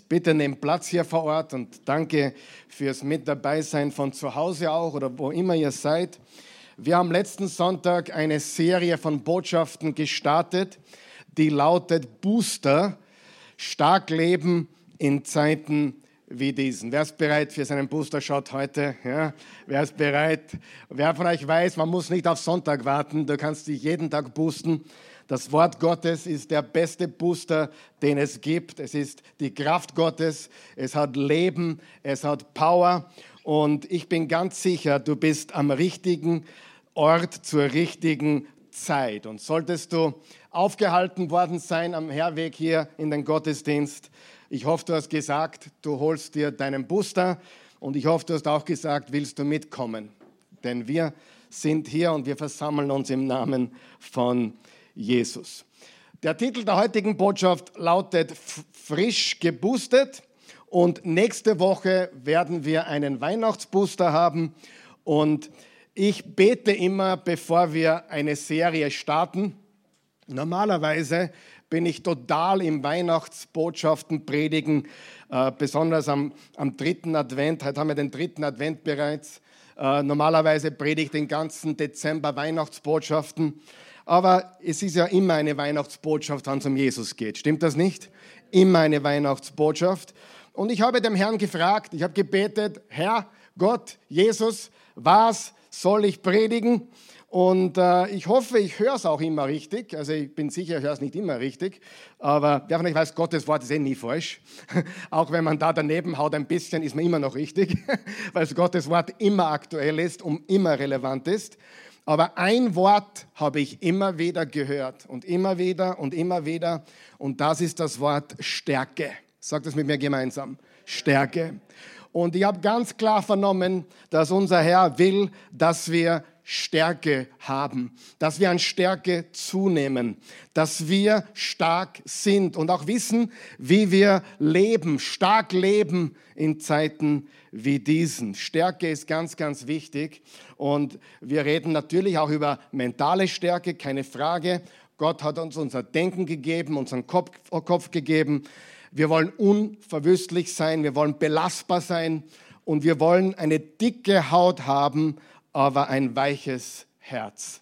Bitte nehmt Platz hier vor Ort und danke fürs Mit dabei sein von zu Hause auch oder wo immer ihr seid. Wir haben letzten Sonntag eine Serie von Botschaften gestartet, die lautet Booster, stark leben in Zeiten wie diesen. Wer ist bereit für seinen Booster-Shot heute? Ja? Wer ist bereit? Wer von euch weiß, man muss nicht auf Sonntag warten, du kannst dich jeden Tag boosten. Das Wort Gottes ist der beste Booster, den es gibt. Es ist die Kraft Gottes. Es hat Leben. Es hat Power. Und ich bin ganz sicher, du bist am richtigen Ort zur richtigen Zeit. Und solltest du aufgehalten worden sein am Herweg hier in den Gottesdienst, ich hoffe, du hast gesagt, du holst dir deinen Booster. Und ich hoffe, du hast auch gesagt, willst du mitkommen? Denn wir sind hier und wir versammeln uns im Namen von Jesus. Der Titel der heutigen Botschaft lautet Frisch geboostet. Und nächste Woche werden wir einen Weihnachtsbooster haben. Und ich bete immer, bevor wir eine Serie starten. Normalerweise bin ich total im Weihnachtsbotschaften predigen, äh, besonders am, am dritten Advent. Heute haben wir den dritten Advent bereits. Äh, normalerweise predige ich den ganzen Dezember Weihnachtsbotschaften. Aber es ist ja immer eine Weihnachtsbotschaft, wenn es um Jesus geht. Stimmt das nicht? Immer eine Weihnachtsbotschaft. Und ich habe dem Herrn gefragt, ich habe gebetet, Herr, Gott, Jesus, was soll ich predigen? Und äh, ich hoffe, ich höre es auch immer richtig. Also ich bin sicher, ich höre es nicht immer richtig. Aber wer von euch weiß, Gottes Wort ist eh nie falsch. auch wenn man da daneben haut ein bisschen, ist man immer noch richtig. Weil Gottes Wort immer aktuell ist und immer relevant ist. Aber ein Wort habe ich immer wieder gehört und immer wieder und immer wieder. Und das ist das Wort Stärke. Sagt es mit mir gemeinsam. Stärke. Und ich habe ganz klar vernommen, dass unser Herr will, dass wir Stärke haben, dass wir an Stärke zunehmen, dass wir stark sind und auch wissen, wie wir leben, stark leben in Zeiten wie diesen. Stärke ist ganz, ganz wichtig und wir reden natürlich auch über mentale Stärke, keine Frage. Gott hat uns unser Denken gegeben, unseren Kopf, Kopf gegeben. Wir wollen unverwüstlich sein, wir wollen belastbar sein und wir wollen eine dicke Haut haben, aber ein weiches Herz.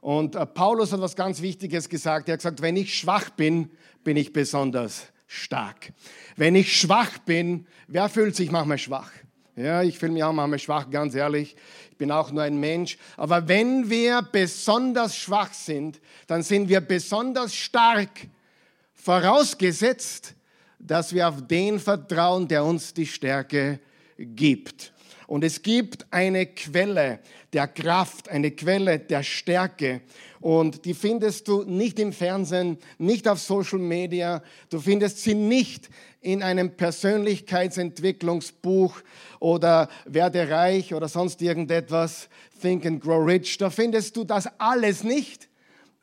Und äh, Paulus hat was ganz Wichtiges gesagt. Er hat gesagt, wenn ich schwach bin, bin ich besonders stark. Wenn ich schwach bin, wer fühlt sich manchmal schwach? Ja, ich fühle mich auch manchmal schwach, ganz ehrlich. Ich bin auch nur ein Mensch. Aber wenn wir besonders schwach sind, dann sind wir besonders stark, vorausgesetzt, dass wir auf den vertrauen, der uns die Stärke gibt. Und es gibt eine Quelle der Kraft, eine Quelle der Stärke. Und die findest du nicht im Fernsehen, nicht auf Social Media. Du findest sie nicht in einem Persönlichkeitsentwicklungsbuch oder werde reich oder sonst irgendetwas. Think and grow rich. Da findest du das alles nicht.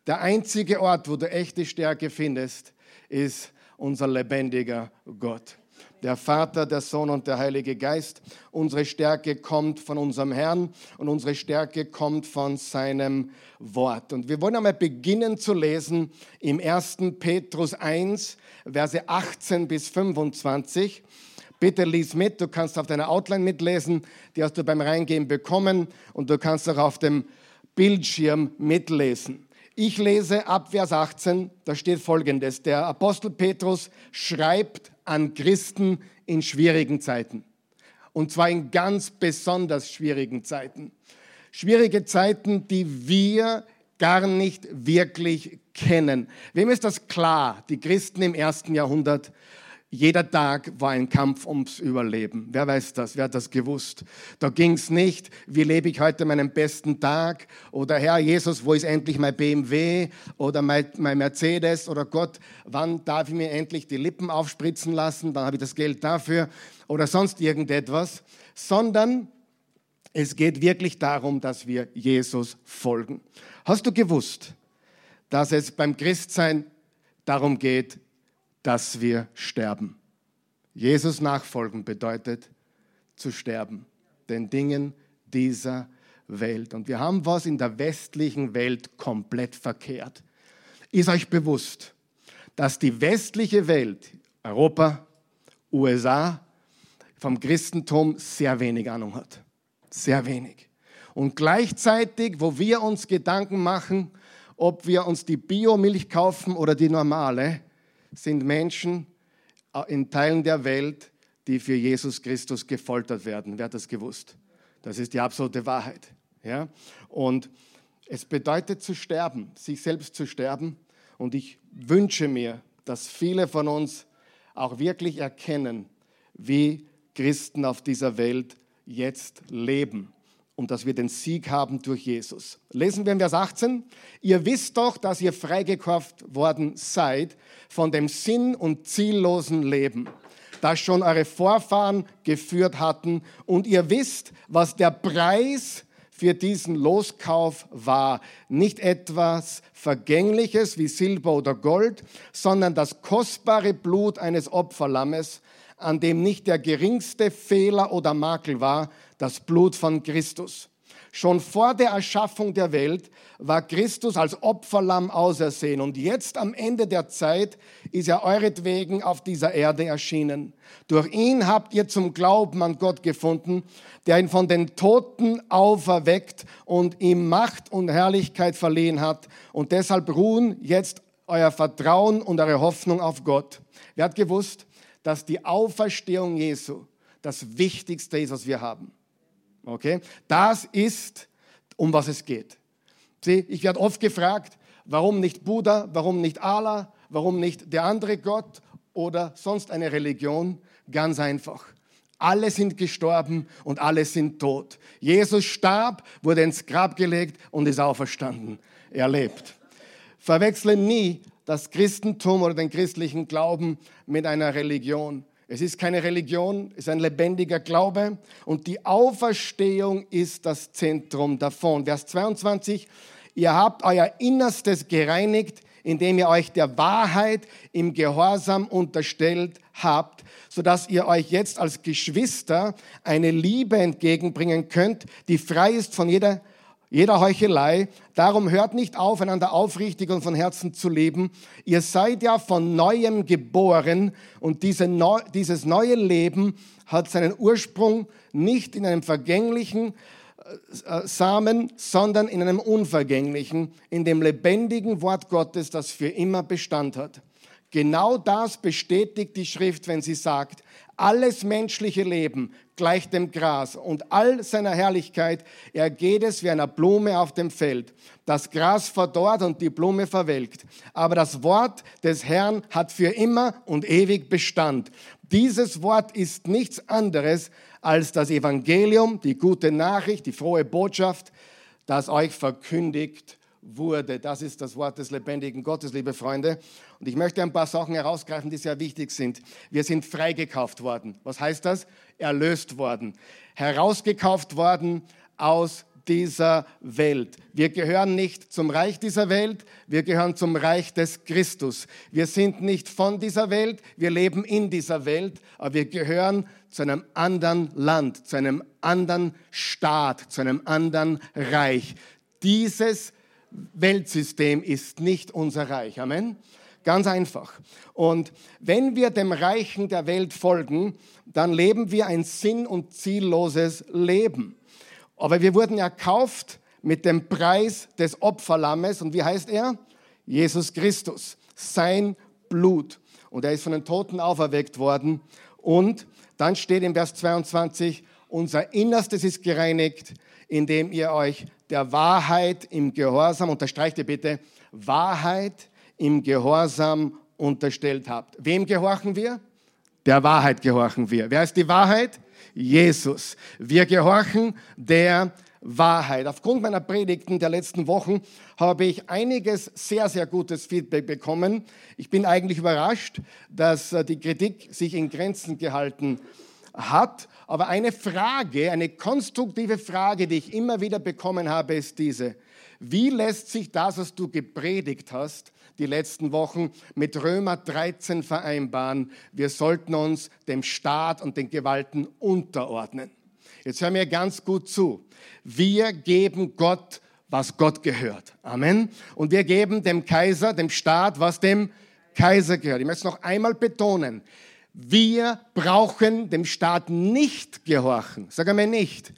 Der einzige Ort, wo du echte Stärke findest, ist unser lebendiger Gott der Vater, der Sohn und der Heilige Geist. Unsere Stärke kommt von unserem Herrn und unsere Stärke kommt von seinem Wort. Und wir wollen einmal beginnen zu lesen im 1. Petrus 1, Verse 18 bis 25. Bitte lies mit, du kannst auf deiner Outline mitlesen, die hast du beim Reingehen bekommen und du kannst auch auf dem Bildschirm mitlesen. Ich lese ab Vers 18, da steht folgendes. Der Apostel Petrus schreibt an Christen in schwierigen Zeiten. Und zwar in ganz besonders schwierigen Zeiten. Schwierige Zeiten, die wir gar nicht wirklich kennen. Wem ist das klar? Die Christen im ersten Jahrhundert jeder Tag war ein Kampf ums Überleben. Wer weiß das? Wer hat das gewusst? Da ging es nicht, wie lebe ich heute meinen besten Tag? Oder Herr Jesus, wo ist endlich mein BMW? Oder mein, mein Mercedes? Oder Gott, wann darf ich mir endlich die Lippen aufspritzen lassen? Wann habe ich das Geld dafür? Oder sonst irgendetwas. Sondern es geht wirklich darum, dass wir Jesus folgen. Hast du gewusst, dass es beim Christsein darum geht, dass wir sterben. Jesus nachfolgen bedeutet zu sterben, den Dingen dieser Welt. Und wir haben was in der westlichen Welt komplett verkehrt. Ist euch bewusst, dass die westliche Welt, Europa, USA vom Christentum sehr wenig Ahnung hat. Sehr wenig. Und gleichzeitig, wo wir uns Gedanken machen, ob wir uns die Biomilch kaufen oder die normale, sind Menschen äh, in Teilen der Welt, die für Jesus Christus gefoltert werden. Wer hat das gewusst? Das ist die absolute Wahrheit. Ja? Und es bedeutet zu sterben, sich selbst zu sterben. Und ich wünsche mir, dass viele von uns auch wirklich erkennen, wie Christen auf dieser Welt jetzt leben und dass wir den Sieg haben durch Jesus. Lesen wir in Vers 18. Ihr wisst doch, dass ihr freigekauft worden seid von dem sinn- und ziellosen Leben, das schon eure Vorfahren geführt hatten. Und ihr wisst, was der Preis für diesen Loskauf war. Nicht etwas Vergängliches wie Silber oder Gold, sondern das kostbare Blut eines Opferlammes, an dem nicht der geringste Fehler oder Makel war, das Blut von Christus. Schon vor der Erschaffung der Welt war Christus als Opferlamm ausersehen und jetzt am Ende der Zeit ist er euretwegen auf dieser Erde erschienen. Durch ihn habt ihr zum Glauben an Gott gefunden, der ihn von den Toten auferweckt und ihm Macht und Herrlichkeit verliehen hat und deshalb ruhen jetzt euer Vertrauen und eure Hoffnung auf Gott. Wer hat gewusst, dass die Auferstehung Jesu das Wichtigste ist, was wir haben? Okay? Das ist, um was es geht. Sieh, ich werde oft gefragt, warum nicht Buddha, warum nicht Allah, warum nicht der andere Gott oder sonst eine Religion? Ganz einfach. Alle sind gestorben und alle sind tot. Jesus starb, wurde ins Grab gelegt und ist auferstanden. Er lebt. Verwechsle nie das Christentum oder den christlichen Glauben mit einer Religion. Es ist keine Religion, es ist ein lebendiger Glaube und die Auferstehung ist das Zentrum davon. Vers 22, ihr habt euer Innerstes gereinigt, indem ihr euch der Wahrheit im Gehorsam unterstellt habt, sodass ihr euch jetzt als Geschwister eine Liebe entgegenbringen könnt, die frei ist von jeder jeder Heuchelei. Darum hört nicht auf, einander aufrichtig und von Herzen zu leben. Ihr seid ja von neuem geboren und diese Neu dieses neue Leben hat seinen Ursprung nicht in einem vergänglichen äh, äh, Samen, sondern in einem unvergänglichen, in dem lebendigen Wort Gottes, das für immer Bestand hat. Genau das bestätigt die Schrift, wenn sie sagt, alles menschliche Leben gleicht dem Gras und all seiner Herrlichkeit ergeht es wie einer Blume auf dem Feld. Das Gras verdorrt und die Blume verwelkt, aber das Wort des Herrn hat für immer und ewig Bestand. Dieses Wort ist nichts anderes als das Evangelium, die gute Nachricht, die frohe Botschaft, das euch verkündigt wurde. Das ist das Wort des lebendigen Gottes, liebe Freunde. Und ich möchte ein paar Sachen herausgreifen, die sehr wichtig sind. Wir sind freigekauft worden. Was heißt das? Erlöst worden. Herausgekauft worden aus dieser Welt. Wir gehören nicht zum Reich dieser Welt, wir gehören zum Reich des Christus. Wir sind nicht von dieser Welt, wir leben in dieser Welt, aber wir gehören zu einem anderen Land, zu einem anderen Staat, zu einem anderen Reich. Dieses Weltsystem ist nicht unser Reich. Amen. Ganz einfach. Und wenn wir dem Reichen der Welt folgen, dann leben wir ein sinn- und zielloses Leben. Aber wir wurden erkauft mit dem Preis des Opferlammes. Und wie heißt er? Jesus Christus. Sein Blut. Und er ist von den Toten auferweckt worden. Und dann steht im Vers 22, unser Innerstes ist gereinigt, indem ihr euch der Wahrheit im Gehorsam, unterstreicht ihr bitte, Wahrheit im Gehorsam unterstellt habt. Wem gehorchen wir? Der Wahrheit gehorchen wir. Wer ist die Wahrheit? Jesus. Wir gehorchen der Wahrheit. Aufgrund meiner Predigten der letzten Wochen habe ich einiges sehr, sehr gutes Feedback bekommen. Ich bin eigentlich überrascht, dass äh, die Kritik sich in Grenzen gehalten hat. Aber eine Frage, eine konstruktive Frage, die ich immer wieder bekommen habe, ist diese. Wie lässt sich das, was du gepredigt hast, die letzten Wochen mit Römer 13 vereinbaren. Wir sollten uns dem Staat und den Gewalten unterordnen. Jetzt hör mir ganz gut zu. Wir geben Gott, was Gott gehört. Amen. Und wir geben dem Kaiser, dem Staat, was dem Kaiser gehört. Ich möchte es noch einmal betonen. Wir brauchen dem Staat nicht gehorchen. Sag einmal nicht.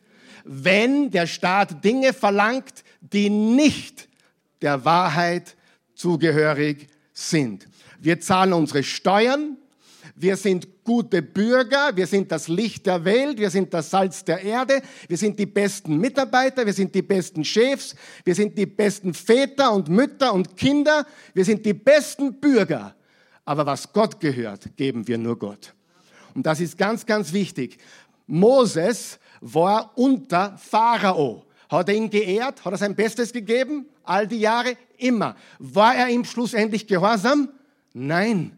Wenn der Staat Dinge verlangt, die nicht der Wahrheit zugehörig sind. Wir zahlen unsere Steuern, wir sind gute Bürger, wir sind das Licht der Welt, wir sind das Salz der Erde, wir sind die besten Mitarbeiter, wir sind die besten Chefs, wir sind die besten Väter und Mütter und Kinder, wir sind die besten Bürger. Aber was Gott gehört, geben wir nur Gott. Und das ist ganz, ganz wichtig. Moses war unter Pharao. Hat er ihn geehrt? Hat er sein Bestes gegeben? All die Jahre? Immer. War er ihm schlussendlich gehorsam? Nein.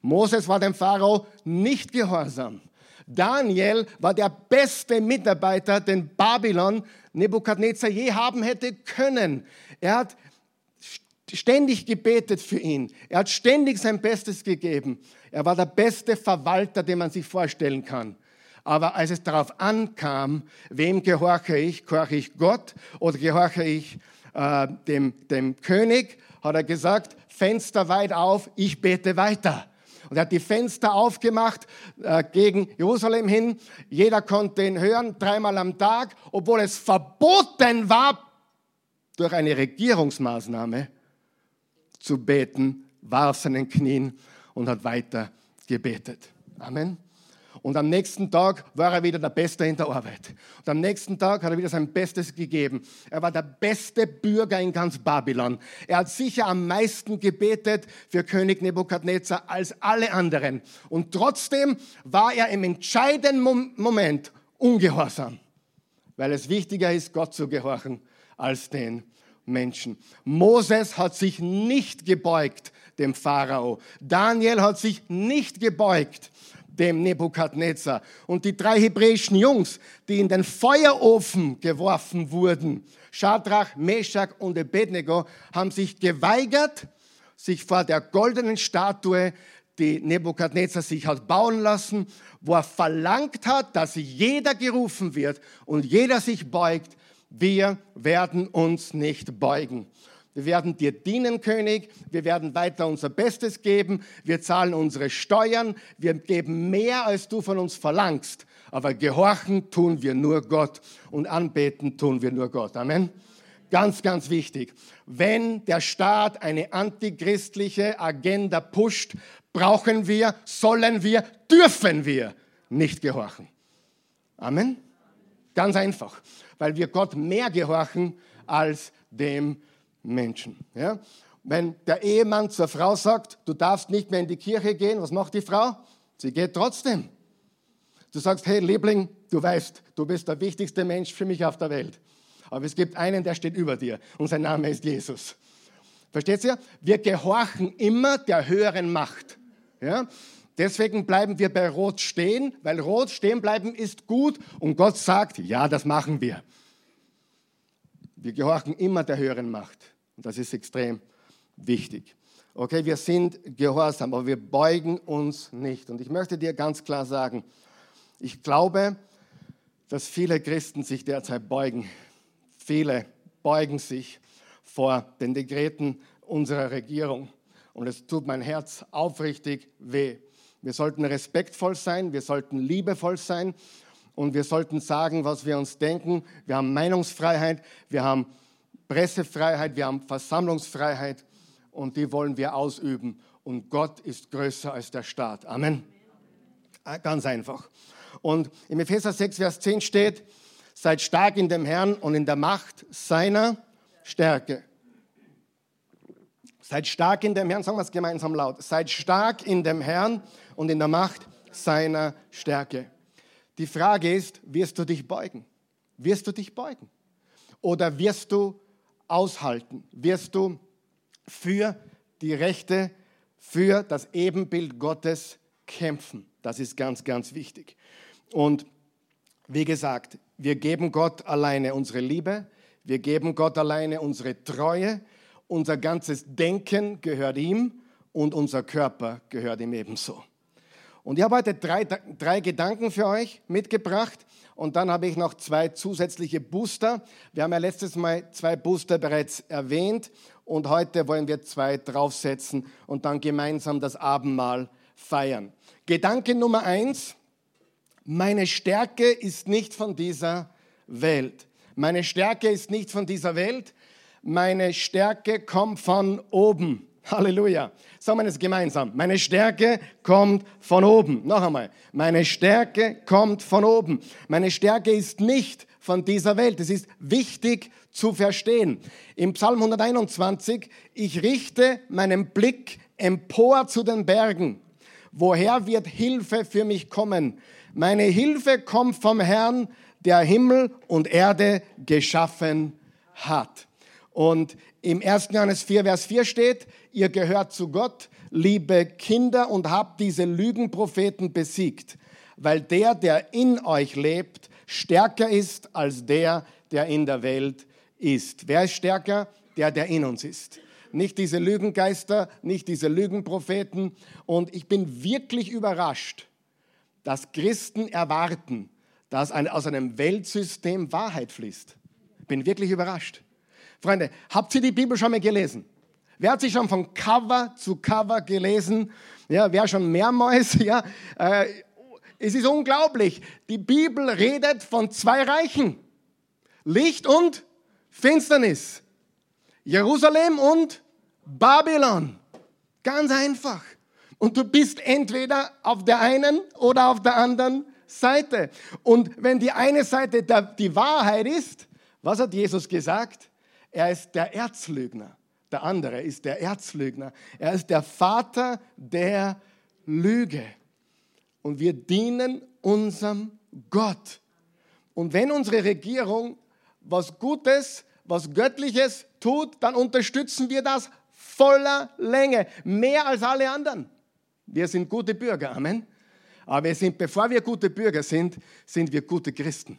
Moses war dem Pharao nicht gehorsam. Daniel war der beste Mitarbeiter, den Babylon Nebukadnezar je haben hätte können. Er hat ständig gebetet für ihn. Er hat ständig sein Bestes gegeben. Er war der beste Verwalter, den man sich vorstellen kann. Aber als es darauf ankam, wem gehorche ich? Gehorche ich Gott oder gehorche ich äh, dem, dem König? Hat er gesagt, Fenster weit auf, ich bete weiter. Und er hat die Fenster aufgemacht äh, gegen Jerusalem hin. Jeder konnte ihn hören, dreimal am Tag, obwohl es verboten war, durch eine Regierungsmaßnahme zu beten, war auf seinen Knien und hat weiter gebetet. Amen. Und am nächsten Tag war er wieder der Beste in der Arbeit. Und am nächsten Tag hat er wieder sein Bestes gegeben. Er war der beste Bürger in ganz Babylon. Er hat sicher am meisten gebetet für König Nebukadnezar als alle anderen. Und trotzdem war er im entscheidenden Moment ungehorsam. Weil es wichtiger ist, Gott zu gehorchen, als den Menschen. Moses hat sich nicht gebeugt dem Pharao. Daniel hat sich nicht gebeugt dem Nebukadnezar. Und die drei hebräischen Jungs, die in den Feuerofen geworfen wurden, Shadrach, Meshach und Abednego, haben sich geweigert, sich vor der goldenen Statue, die Nebukadnezar sich hat bauen lassen, wo er verlangt hat, dass jeder gerufen wird und jeder sich beugt, wir werden uns nicht beugen. Wir werden dir dienen, König. Wir werden weiter unser Bestes geben. Wir zahlen unsere Steuern. Wir geben mehr, als du von uns verlangst. Aber gehorchen tun wir nur Gott und anbeten tun wir nur Gott. Amen. Ganz, ganz wichtig. Wenn der Staat eine antichristliche Agenda pusht, brauchen wir, sollen wir, dürfen wir nicht gehorchen. Amen. Ganz einfach, weil wir Gott mehr gehorchen als dem Menschen. Ja? Wenn der Ehemann zur Frau sagt, du darfst nicht mehr in die Kirche gehen, was macht die Frau? Sie geht trotzdem. Du sagst, hey Liebling, du weißt, du bist der wichtigste Mensch für mich auf der Welt. Aber es gibt einen, der steht über dir und sein Name ist Jesus. Versteht ihr? Wir gehorchen immer der höheren Macht. Ja? Deswegen bleiben wir bei Rot stehen, weil Rot stehen bleiben ist gut und Gott sagt, ja, das machen wir. Wir gehorchen immer der höheren Macht. Und das ist extrem wichtig. Okay, wir sind gehorsam, aber wir beugen uns nicht. Und ich möchte dir ganz klar sagen, ich glaube, dass viele Christen sich derzeit beugen. Viele beugen sich vor den Dekreten unserer Regierung. Und es tut mein Herz aufrichtig weh. Wir sollten respektvoll sein, wir sollten liebevoll sein und wir sollten sagen, was wir uns denken. Wir haben Meinungsfreiheit, wir haben Pressefreiheit, wir haben Versammlungsfreiheit und die wollen wir ausüben. Und Gott ist größer als der Staat. Amen. Ah, ganz einfach. Und im Epheser 6, Vers 10 steht, seid stark in dem Herrn und in der Macht seiner Stärke. Seid stark in dem Herrn, sagen wir es gemeinsam laut. Seid stark in dem Herrn und in der Macht seiner Stärke. Die Frage ist, wirst du dich beugen? Wirst du dich beugen? Oder wirst du aushalten? Wirst du für die Rechte, für das Ebenbild Gottes kämpfen? Das ist ganz, ganz wichtig. Und wie gesagt, wir geben Gott alleine unsere Liebe, wir geben Gott alleine unsere Treue, unser ganzes Denken gehört ihm und unser Körper gehört ihm ebenso. Und ich habe heute drei, drei Gedanken für euch mitgebracht und dann habe ich noch zwei zusätzliche Booster. Wir haben ja letztes Mal zwei Booster bereits erwähnt und heute wollen wir zwei draufsetzen und dann gemeinsam das Abendmahl feiern. Gedanke Nummer eins, meine Stärke ist nicht von dieser Welt. Meine Stärke ist nicht von dieser Welt. Meine Stärke kommt von oben. Halleluja. Sagen wir es gemeinsam. Meine Stärke kommt von oben. Noch einmal. Meine Stärke kommt von oben. Meine Stärke ist nicht von dieser Welt. Es ist wichtig zu verstehen. Im Psalm 121, ich richte meinen Blick empor zu den Bergen. Woher wird Hilfe für mich kommen? Meine Hilfe kommt vom Herrn, der Himmel und Erde geschaffen hat. Und im 1. Johannes 4, Vers 4 steht, ihr gehört zu Gott, liebe Kinder, und habt diese Lügenpropheten besiegt, weil der, der in euch lebt, stärker ist als der, der in der Welt ist. Wer ist stärker? Der, der in uns ist. Nicht diese Lügengeister, nicht diese Lügenpropheten. Und ich bin wirklich überrascht, dass Christen erwarten, dass aus einem Weltsystem Wahrheit fließt. Bin wirklich überrascht. Freunde, habt ihr die Bibel schon mal gelesen? Wer hat sich schon von Cover zu Cover gelesen? Ja, wer schon mehrmals? Ja, äh, es ist unglaublich. Die Bibel redet von zwei Reichen. Licht und Finsternis. Jerusalem und Babylon. Ganz einfach. Und du bist entweder auf der einen oder auf der anderen Seite. Und wenn die eine Seite die Wahrheit ist, was hat Jesus gesagt? Er ist der Erzlügner. Der andere ist der Erzlügner. Er ist der Vater der Lüge. Und wir dienen unserem Gott. Und wenn unsere Regierung was Gutes, was Göttliches tut, dann unterstützen wir das voller Länge, mehr als alle anderen. Wir sind gute Bürger, Amen. Aber wir sind, bevor wir gute Bürger sind, sind wir gute Christen.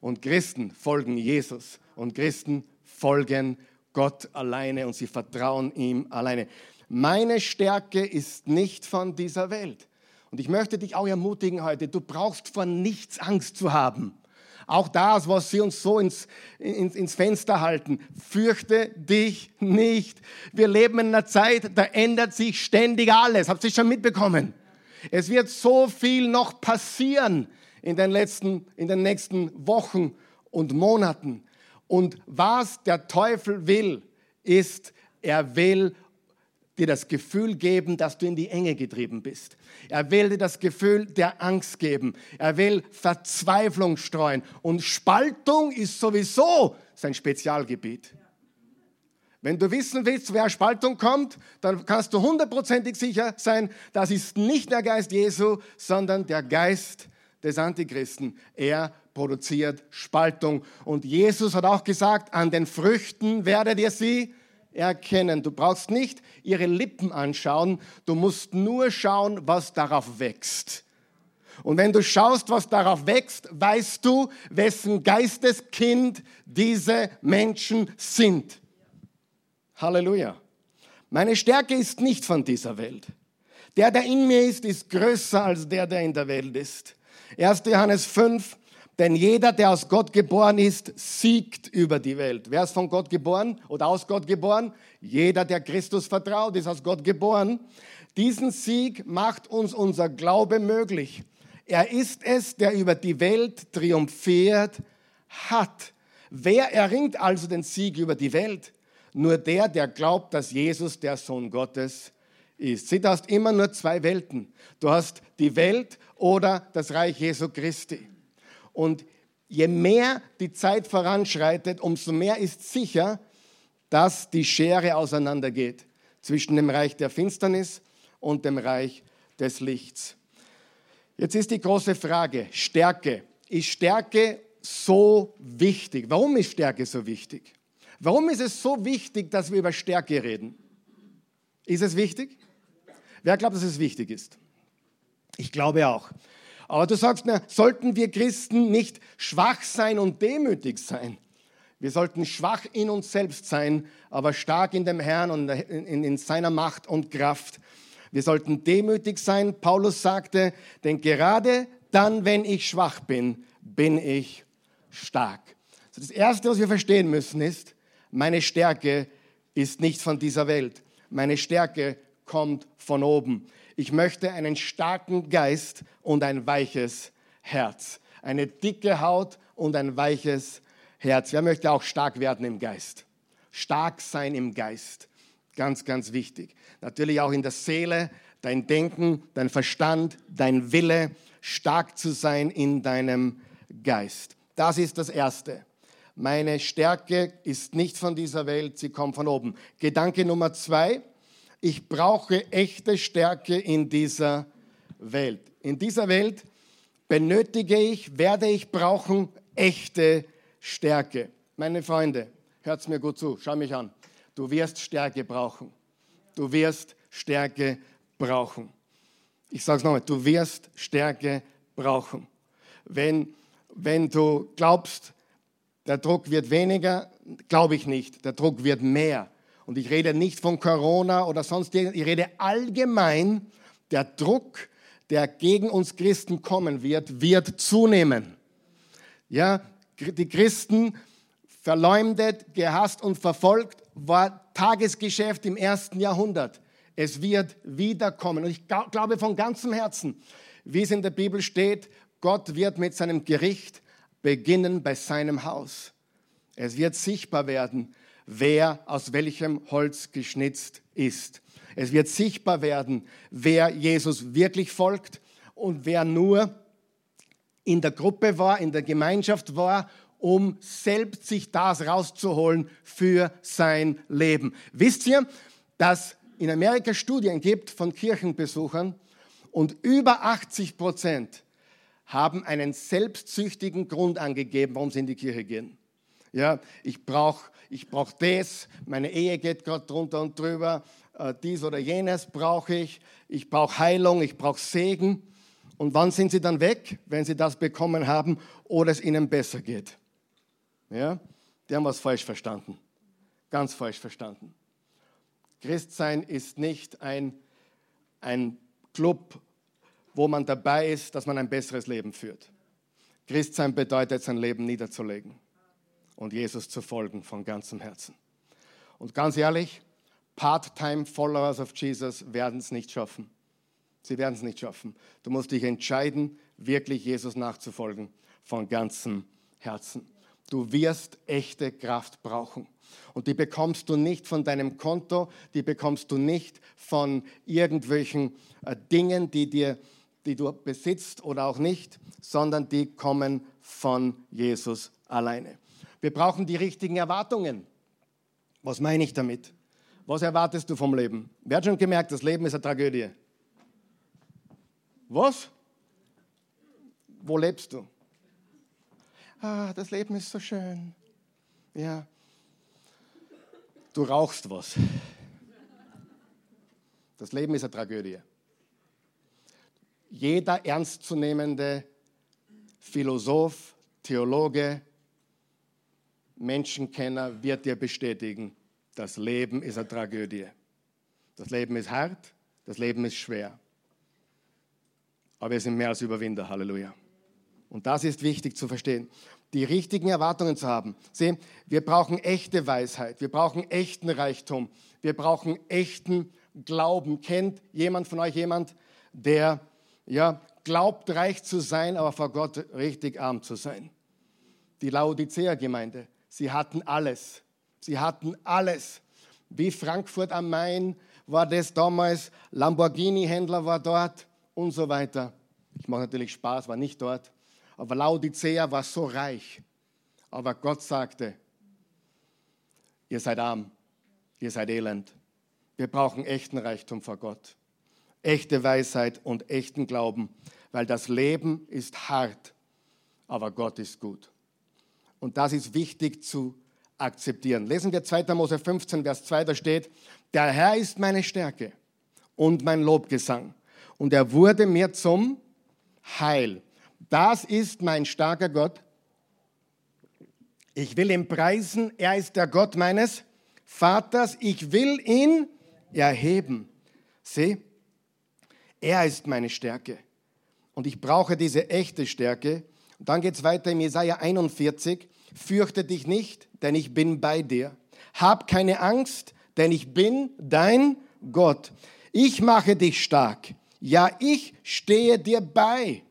Und Christen folgen Jesus und Christen folgen Gott alleine und sie vertrauen ihm alleine. Meine Stärke ist nicht von dieser Welt. Und ich möchte dich auch ermutigen heute, du brauchst vor nichts Angst zu haben. Auch das, was sie uns so ins, ins, ins Fenster halten. Fürchte dich nicht. Wir leben in einer Zeit, da ändert sich ständig alles. Habt ihr schon mitbekommen? Es wird so viel noch passieren in den, letzten, in den nächsten Wochen und Monaten. Und was der Teufel will, ist, er will dir das Gefühl geben, dass du in die Enge getrieben bist. Er will dir das Gefühl der Angst geben. Er will Verzweiflung streuen. Und Spaltung ist sowieso sein Spezialgebiet. Wenn du wissen willst, wer Spaltung kommt, dann kannst du hundertprozentig sicher sein, das ist nicht der Geist Jesu, sondern der Geist des Antichristen. Er produziert Spaltung. Und Jesus hat auch gesagt, an den Früchten werdet ihr sie erkennen. Du brauchst nicht ihre Lippen anschauen, du musst nur schauen, was darauf wächst. Und wenn du schaust, was darauf wächst, weißt du, wessen Geisteskind diese Menschen sind. Halleluja. Meine Stärke ist nicht von dieser Welt. Der, der in mir ist, ist größer als der, der in der Welt ist. 1. Johannes 5, denn jeder, der aus Gott geboren ist, siegt über die Welt. Wer ist von Gott geboren oder aus Gott geboren? Jeder, der Christus vertraut, ist aus Gott geboren. Diesen Sieg macht uns unser Glaube möglich. Er ist es, der über die Welt triumphiert hat. Wer erringt also den Sieg über die Welt? nur der, der glaubt, dass Jesus der Sohn Gottes ist. Sieh, du hast immer nur zwei Welten. Du hast die Welt oder das Reich Jesu Christi. Und je mehr die Zeit voranschreitet, umso mehr ist sicher, dass die Schere auseinandergeht zwischen dem Reich der Finsternis und dem Reich des Lichts. Jetzt ist die große Frage, Stärke. Ist Stärke so wichtig? Warum ist Stärke so wichtig? Warum ist es so wichtig, dass wir über Stärke reden? Ist es wichtig? Wer glaubt, dass es wichtig ist? Ich glaube auch. Aber du sagst, na, sollten wir Christen nicht schwach sein und demütig sein? Wir sollten schwach in uns selbst sein, aber stark in dem Herrn und in, in seiner Macht und Kraft. Wir sollten demütig sein. Paulus sagte, denn gerade dann, wenn ich schwach bin, bin ich stark. Das Erste, was wir verstehen müssen, ist, meine Stärke ist nicht von dieser Welt. Meine Stärke kommt von oben. Ich möchte einen starken Geist und ein weiches Herz. Eine dicke Haut und ein weiches Herz. Wer möchte auch stark werden im Geist? Stark sein im Geist. Ganz, ganz wichtig. Natürlich auch in der Seele, dein Denken, dein Verstand, dein Wille, stark zu sein in deinem Geist. Das ist das Erste. Meine Stärke ist nicht von dieser Welt, sie kommt von oben. Gedanke Nummer zwei, ich brauche echte Stärke in dieser Welt. In dieser Welt benötige ich, werde ich brauchen echte Stärke. Meine Freunde, hört mir gut zu, schau mich an. Du wirst Stärke brauchen. Du wirst Stärke brauchen. Ich sage es nochmal, du wirst Stärke brauchen. Wenn, wenn du glaubst, der Druck wird weniger, glaube ich nicht. Der Druck wird mehr. Und ich rede nicht von Corona oder sonst irgendwas, ich rede allgemein, der Druck, der gegen uns Christen kommen wird, wird zunehmen. Ja, die Christen verleumdet, gehasst und verfolgt war Tagesgeschäft im ersten Jahrhundert. Es wird wiederkommen. Und ich glaube von ganzem Herzen, wie es in der Bibel steht, Gott wird mit seinem Gericht beginnen bei seinem Haus. Es wird sichtbar werden, wer aus welchem Holz geschnitzt ist. Es wird sichtbar werden, wer Jesus wirklich folgt und wer nur in der Gruppe war, in der Gemeinschaft war, um selbst sich das rauszuholen für sein Leben. Wisst ihr, dass in Amerika Studien gibt von Kirchenbesuchern und über 80 Prozent haben einen selbstsüchtigen Grund angegeben, warum sie in die Kirche gehen. Ja, ich brauche ich brauch das, meine Ehe geht gerade drunter und drüber, äh, dies oder jenes brauche ich, ich brauche Heilung, ich brauche Segen. Und wann sind sie dann weg, wenn sie das bekommen haben oder es ihnen besser geht? Ja, die haben was falsch verstanden. Ganz falsch verstanden. Christsein ist nicht ein, ein Club, wo man dabei ist, dass man ein besseres Leben führt. Christsein bedeutet, sein Leben niederzulegen und Jesus zu folgen von ganzem Herzen. Und ganz ehrlich, Part-time Followers of Jesus werden es nicht schaffen. Sie werden es nicht schaffen. Du musst dich entscheiden, wirklich Jesus nachzufolgen von ganzem Herzen. Du wirst echte Kraft brauchen. Und die bekommst du nicht von deinem Konto, die bekommst du nicht von irgendwelchen äh, Dingen, die, dir, die du besitzt oder auch nicht, sondern die kommen von Jesus alleine. Wir brauchen die richtigen Erwartungen. Was meine ich damit? Was erwartest du vom Leben? Wer hat schon gemerkt, das Leben ist eine Tragödie? Was? Wo lebst du? Ah, das Leben ist so schön. Ja. Du rauchst was. Das Leben ist eine Tragödie. Jeder ernstzunehmende Philosoph, Theologe, Menschenkenner wird dir bestätigen, das Leben ist eine Tragödie. Das Leben ist hart, das Leben ist schwer. Aber wir sind mehr als Überwinder, Halleluja. Und das ist wichtig zu verstehen, die richtigen Erwartungen zu haben. Sieh, wir brauchen echte Weisheit, wir brauchen echten Reichtum, wir brauchen echten Glauben. Kennt jemand von euch jemand, der ja, glaubt, reich zu sein, aber vor Gott richtig arm zu sein? Die Laodicea-Gemeinde. Sie hatten alles. Sie hatten alles. Wie Frankfurt am Main war das damals, Lamborghini-Händler war dort und so weiter. Ich mache natürlich Spaß, war nicht dort. Aber Laodicea war so reich. Aber Gott sagte, ihr seid arm, ihr seid elend. Wir brauchen echten Reichtum vor Gott, echte Weisheit und echten Glauben, weil das Leben ist hart, aber Gott ist gut. Und das ist wichtig zu akzeptieren. Lesen wir 2. Mose 15, Vers 2, da steht, der Herr ist meine Stärke und mein Lobgesang. Und er wurde mir zum Heil. Das ist mein starker Gott. Ich will ihn preisen. Er ist der Gott meines Vaters. Ich will ihn erheben. Sieh, er ist meine Stärke. Und ich brauche diese echte Stärke. Und dann geht es weiter im Jesaja 41 fürchte dich nicht, denn ich bin bei dir. Hab keine Angst, denn ich bin dein Gott. Ich mache dich stark. Ja, ich stehe dir bei.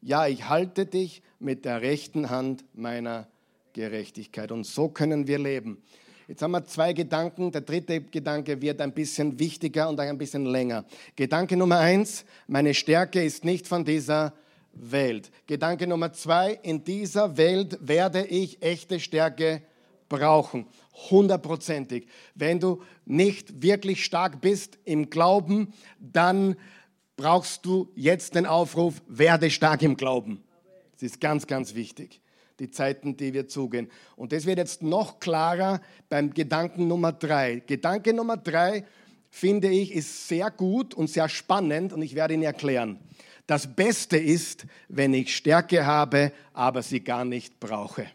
Ja, ich halte dich mit der rechten Hand meiner Gerechtigkeit. Und so können wir leben. Jetzt haben wir zwei Gedanken. Der dritte Gedanke wird ein bisschen wichtiger und ein bisschen länger. Gedanke Nummer eins, meine Stärke ist nicht von dieser Welt. Gedanke Nummer zwei, in dieser Welt werde ich echte Stärke brauchen. Hundertprozentig. Wenn du nicht wirklich stark bist im Glauben, dann brauchst du jetzt den Aufruf, werde stark im Glauben. Das ist ganz, ganz wichtig, die Zeiten, die wir zugehen. Und das wird jetzt noch klarer beim Gedanken Nummer drei. Gedanke Nummer drei, finde ich, ist sehr gut und sehr spannend und ich werde ihn erklären. Das Beste ist, wenn ich Stärke habe, aber sie gar nicht brauche.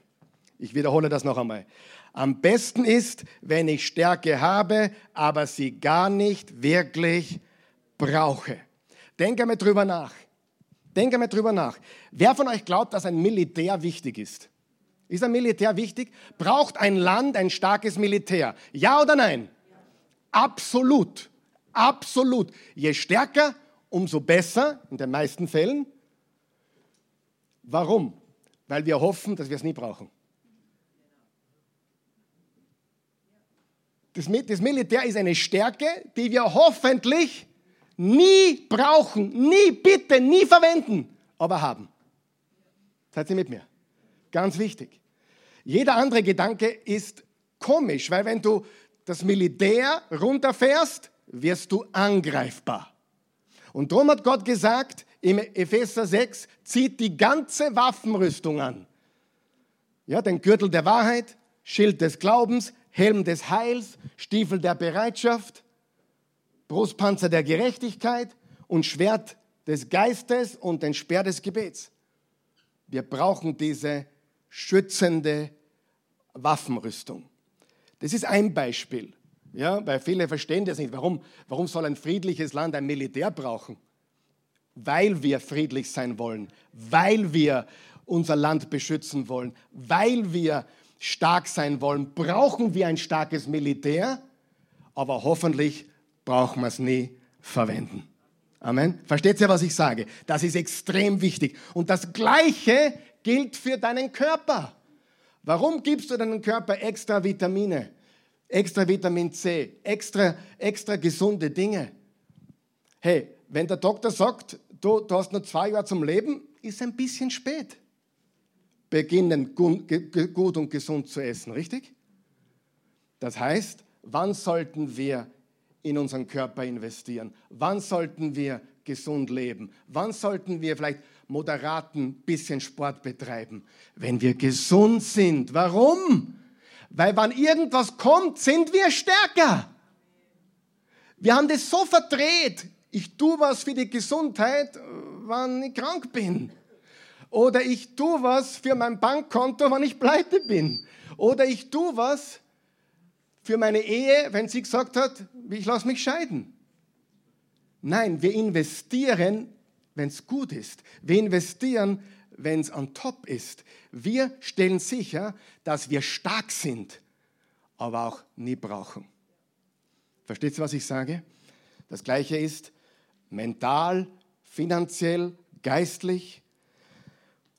Ich wiederhole das noch einmal. Am besten ist, wenn ich Stärke habe, aber sie gar nicht wirklich brauche. Denke einmal drüber nach. Denke einmal drüber nach. Wer von euch glaubt, dass ein Militär wichtig ist? Ist ein Militär wichtig? Braucht ein Land ein starkes Militär? Ja oder nein? Absolut. Absolut. Je stärker, umso besser, in den meisten Fällen. Warum? Weil wir hoffen, dass wir es nie brauchen. Das, das Militär ist eine Stärke, die wir hoffentlich nie brauchen, nie bitte, nie verwenden, aber haben. Seid ihr mit mir? Ganz wichtig. Jeder andere Gedanke ist komisch, weil wenn du das Militär runterfährst, wirst du angreifbar. Und darum hat Gott gesagt im Epheser 6, zieht die ganze Waffenrüstung an. Ja, den Gürtel der Wahrheit, Schild des Glaubens, Helm des Heils, Stiefel der Bereitschaft, Brustpanzer der Gerechtigkeit und Schwert des Geistes und den Speer des Gebets. Wir brauchen diese schützende Waffenrüstung. Das ist ein Beispiel. Ja, weil viele verstehen das nicht. Warum, warum soll ein friedliches Land ein Militär brauchen? Weil wir friedlich sein wollen, weil wir unser Land beschützen wollen, weil wir stark sein wollen, brauchen wir ein starkes Militär, aber hoffentlich brauchen wir es nie verwenden. Amen. Versteht ihr, was ich sage? Das ist extrem wichtig. Und das Gleiche gilt für deinen Körper. Warum gibst du deinem Körper extra Vitamine? Extra Vitamin C, extra, extra gesunde Dinge. Hey, wenn der Doktor sagt, du, du hast nur zwei Jahre zum Leben, ist ein bisschen spät. Beginnen gut und gesund zu essen, richtig? Das heißt, wann sollten wir in unseren Körper investieren? Wann sollten wir gesund leben? Wann sollten wir vielleicht moderaten bisschen Sport betreiben? Wenn wir gesund sind. Warum? Weil wenn irgendwas kommt, sind wir stärker. Wir haben das so verdreht. Ich tue was für die Gesundheit, wenn ich krank bin. Oder ich tue was für mein Bankkonto, wenn ich pleite bin. Oder ich tue was für meine Ehe, wenn sie gesagt hat, ich lasse mich scheiden. Nein, wir investieren, wenn es gut ist. Wir investieren, wenn es on top ist. Wir stellen sicher, dass wir stark sind, aber auch nie brauchen. Versteht ihr, was ich sage? Das Gleiche ist mental, finanziell, geistlich.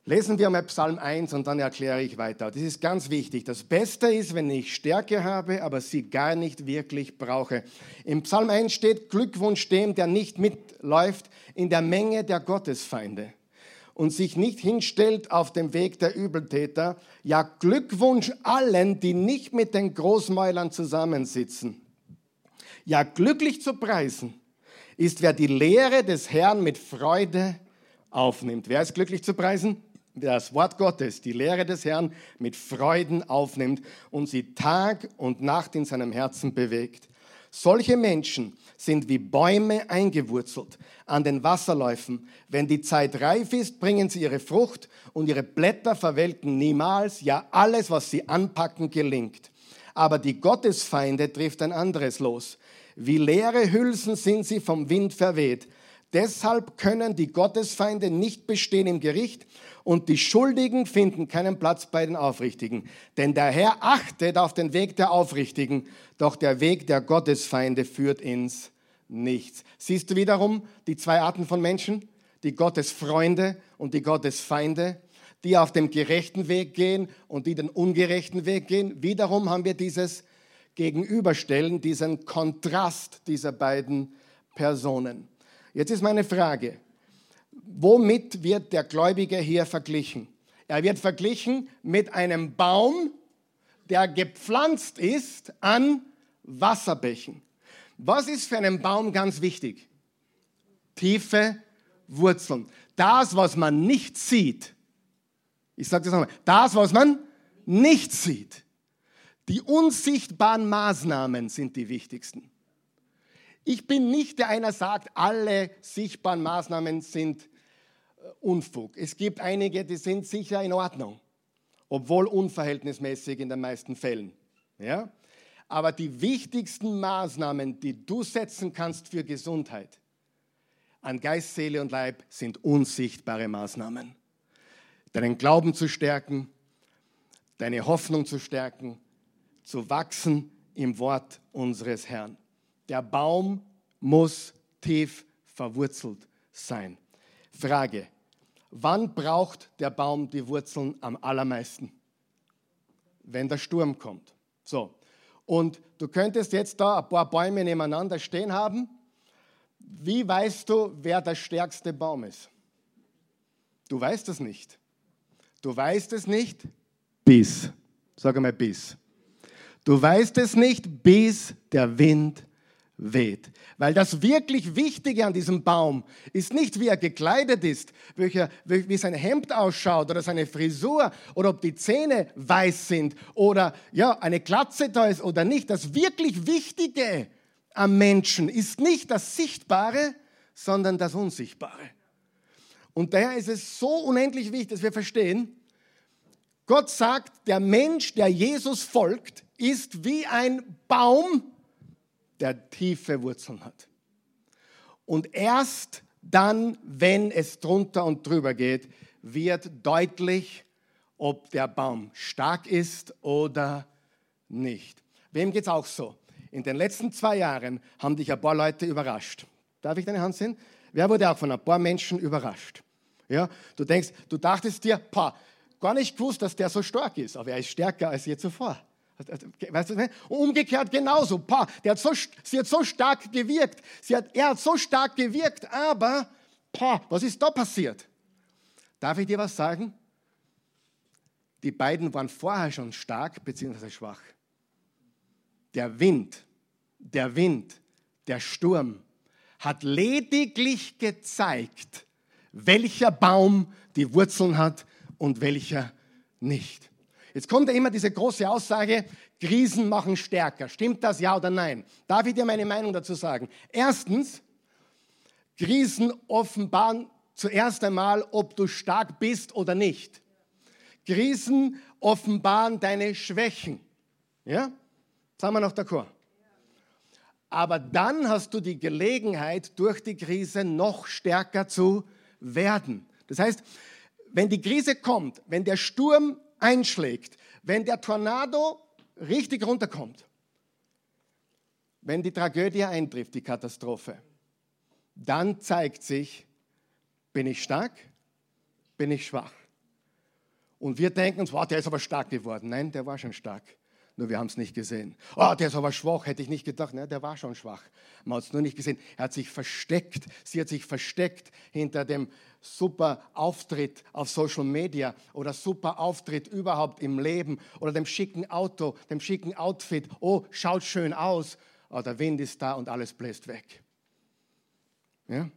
Lesen wir mal Psalm 1 und dann erkläre ich weiter. Das ist ganz wichtig. Das Beste ist, wenn ich Stärke habe, aber sie gar nicht wirklich brauche. Im Psalm 1 steht Glückwunsch dem, der nicht mitläuft in der Menge der Gottesfeinde und sich nicht hinstellt auf dem Weg der Übeltäter. Ja, Glückwunsch allen, die nicht mit den Großmäulern zusammensitzen. Ja, glücklich zu preisen ist, wer die Lehre des Herrn mit Freude aufnimmt. Wer ist glücklich zu preisen? Wer das Wort Gottes, die Lehre des Herrn mit Freuden aufnimmt und sie Tag und Nacht in seinem Herzen bewegt. Solche Menschen sind wie Bäume eingewurzelt an den Wasserläufen. Wenn die Zeit reif ist, bringen sie ihre Frucht und ihre Blätter verwelken niemals. Ja, alles, was sie anpacken, gelingt. Aber die Gottesfeinde trifft ein anderes los. Wie leere Hülsen sind sie vom Wind verweht. Deshalb können die Gottesfeinde nicht bestehen im Gericht und die Schuldigen finden keinen Platz bei den Aufrichtigen. Denn der Herr achtet auf den Weg der Aufrichtigen, doch der Weg der Gottesfeinde führt ins nichts. Siehst du wiederum die zwei Arten von Menschen? Die Gottesfreunde und die Gottesfeinde, die auf dem gerechten Weg gehen und die den ungerechten Weg gehen. Wiederum haben wir dieses Gegenüberstellen, diesen Kontrast dieser beiden Personen. Jetzt ist meine Frage, womit wird der Gläubige hier verglichen? Er wird verglichen mit einem Baum, der gepflanzt ist an Wasserbächen. Was ist für einen Baum ganz wichtig? Tiefe Wurzeln. Das, was man nicht sieht. Ich sage das nochmal. Das, was man nicht sieht. Die unsichtbaren Maßnahmen sind die wichtigsten. Ich bin nicht der, einer sagt, alle sichtbaren Maßnahmen sind äh, Unfug. Es gibt einige, die sind sicher in Ordnung, obwohl unverhältnismäßig in den meisten Fällen. Ja? Aber die wichtigsten Maßnahmen, die du setzen kannst für Gesundheit an Geist, Seele und Leib, sind unsichtbare Maßnahmen. Deinen Glauben zu stärken, deine Hoffnung zu stärken, zu wachsen im Wort unseres Herrn. Der Baum muss tief verwurzelt sein. Frage, wann braucht der Baum die Wurzeln am allermeisten? Wenn der Sturm kommt. So, und du könntest jetzt da ein paar Bäume nebeneinander stehen haben. Wie weißt du, wer der stärkste Baum ist? Du weißt es nicht. Du weißt es nicht bis. Sag einmal bis. Du weißt es nicht, bis der Wind weht. Weil das wirklich Wichtige an diesem Baum ist nicht, wie er gekleidet ist, wie sein Hemd ausschaut oder seine Frisur oder ob die Zähne weiß sind oder ja, eine Glatze da ist oder nicht. Das wirklich Wichtige am Menschen ist nicht das Sichtbare, sondern das Unsichtbare. Und daher ist es so unendlich wichtig, dass wir verstehen, Gott sagt, der Mensch, der Jesus folgt, ist wie ein Baum, der tiefe Wurzeln hat. Und erst dann, wenn es drunter und drüber geht, wird deutlich, ob der Baum stark ist oder nicht. Wem geht es auch so? In den letzten zwei Jahren haben dich ein paar Leute überrascht. Darf ich deine Hand sehen? Wer wurde auch von ein paar Menschen überrascht? Ja, du denkst, du dachtest dir, pa, gar nicht gewusst, dass der so stark ist, aber er ist stärker als je zuvor. Weißt du, umgekehrt genauso. Pa, der hat so, sie hat so stark gewirkt. Sie hat, er hat so stark gewirkt, aber pa, was ist da passiert? Darf ich dir was sagen? Die beiden waren vorher schon stark bzw. schwach. Der Wind, der Wind, der Sturm hat lediglich gezeigt, welcher Baum die Wurzeln hat und welcher nicht. Jetzt kommt ja immer diese große Aussage, Krisen machen stärker. Stimmt das ja oder nein? Darf ich dir meine Meinung dazu sagen? Erstens, Krisen offenbaren zuerst einmal, ob du stark bist oder nicht. Krisen offenbaren deine Schwächen. Ja? Sagen wir noch d'accord. Aber dann hast du die Gelegenheit, durch die Krise noch stärker zu werden. Das heißt, wenn die Krise kommt, wenn der Sturm einschlägt, wenn der Tornado richtig runterkommt, wenn die Tragödie eintrifft, die Katastrophe, dann zeigt sich, bin ich stark, bin ich schwach. Und wir denken uns, wow, der ist aber stark geworden. Nein, der war schon stark nur wir haben es nicht gesehen. Oh, der ist aber schwach, hätte ich nicht gedacht. Ne, der war schon schwach. Man hat es nur nicht gesehen. Er hat sich versteckt. Sie hat sich versteckt hinter dem super Auftritt auf Social Media oder super Auftritt überhaupt im Leben oder dem schicken Auto, dem schicken Outfit. Oh, schaut schön aus. Oh, der Wind ist da und alles bläst weg. Ja?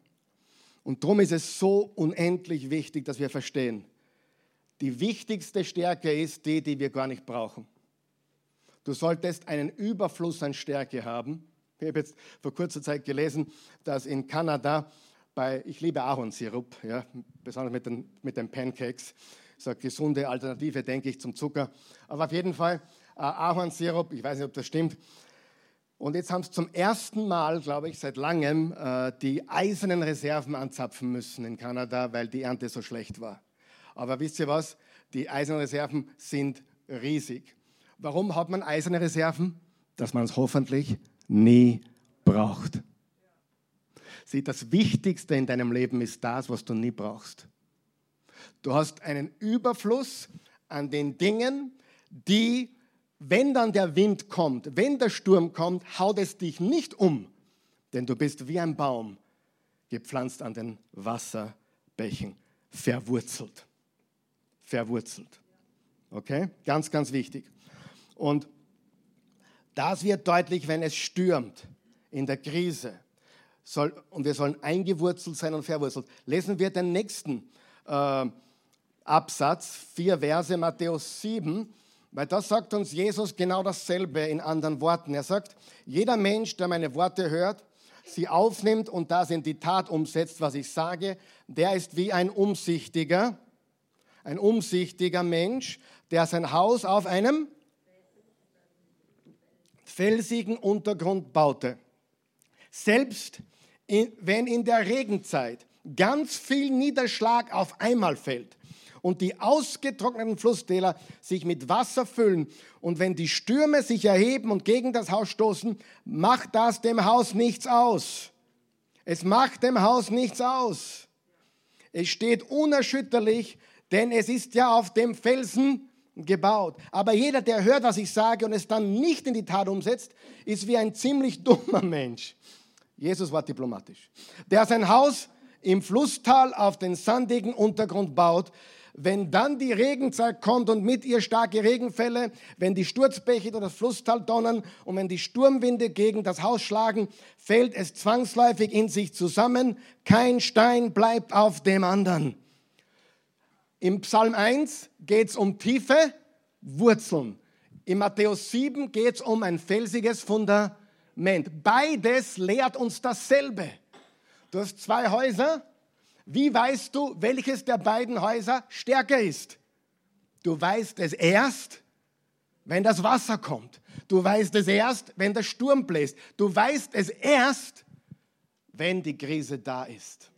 Und darum ist es so unendlich wichtig, dass wir verstehen, die wichtigste Stärke ist die, die wir gar nicht brauchen. Du solltest einen Überfluss an Stärke haben. Ich habe jetzt vor kurzer Zeit gelesen, dass in Kanada bei, ich liebe Ahornsirup, ja, besonders mit den, mit den Pancakes, so eine gesunde Alternative, denke ich, zum Zucker. Aber auf jeden Fall äh, Ahornsirup, ich weiß nicht, ob das stimmt. Und jetzt haben sie zum ersten Mal, glaube ich, seit langem äh, die eisernen Reserven anzapfen müssen in Kanada, weil die Ernte so schlecht war. Aber wisst ihr was? Die eisernen Reserven sind riesig. Warum hat man eiserne Reserven? Dass man es hoffentlich nie braucht. Sieh, das Wichtigste in deinem Leben ist das, was du nie brauchst. Du hast einen Überfluss an den Dingen, die, wenn dann der Wind kommt, wenn der Sturm kommt, haut es dich nicht um, denn du bist wie ein Baum, gepflanzt an den Wasserbächen, verwurzelt. Verwurzelt. Okay? Ganz, ganz wichtig. Und das wird deutlich, wenn es stürmt in der Krise. Soll, und wir sollen eingewurzelt sein und verwurzelt. Lesen wir den nächsten äh, Absatz, vier Verse, Matthäus 7, weil da sagt uns Jesus genau dasselbe in anderen Worten. Er sagt, jeder Mensch, der meine Worte hört, sie aufnimmt und das in die Tat umsetzt, was ich sage, der ist wie ein umsichtiger, ein umsichtiger Mensch, der sein Haus auf einem felsigen Untergrund baute. Selbst in, wenn in der Regenzeit ganz viel Niederschlag auf einmal fällt und die ausgetrockneten Flusstäler sich mit Wasser füllen und wenn die Stürme sich erheben und gegen das Haus stoßen, macht das dem Haus nichts aus. Es macht dem Haus nichts aus. Es steht unerschütterlich, denn es ist ja auf dem Felsen gebaut. Aber jeder, der hört, was ich sage und es dann nicht in die Tat umsetzt, ist wie ein ziemlich dummer Mensch. Jesus war diplomatisch. Der sein Haus im Flusstal auf den sandigen Untergrund baut. Wenn dann die Regenzeit kommt und mit ihr starke Regenfälle, wenn die Sturzbäche durch das Flusstal donnern und wenn die Sturmwinde gegen das Haus schlagen, fällt es zwangsläufig in sich zusammen. Kein Stein bleibt auf dem anderen. Im Psalm 1 geht es um tiefe Wurzeln. In Matthäus 7 geht es um ein felsiges Fundament. Beides lehrt uns dasselbe. Du hast zwei Häuser. Wie weißt du, welches der beiden Häuser stärker ist? Du weißt es erst, wenn das Wasser kommt. Du weißt es erst, wenn der Sturm bläst. Du weißt es erst, wenn die Krise da ist.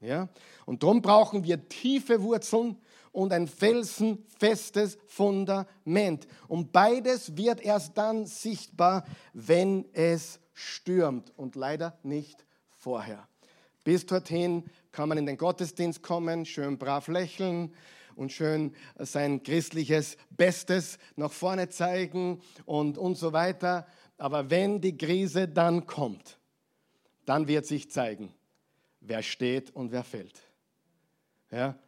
Ja? Und darum brauchen wir tiefe Wurzeln und ein felsenfestes Fundament. Und beides wird erst dann sichtbar, wenn es stürmt und leider nicht vorher. Bis dorthin kann man in den Gottesdienst kommen, schön brav lächeln und schön sein christliches Bestes nach vorne zeigen und, und so weiter. Aber wenn die Krise dann kommt, dann wird sich zeigen, wer steht und wer fällt. Ja?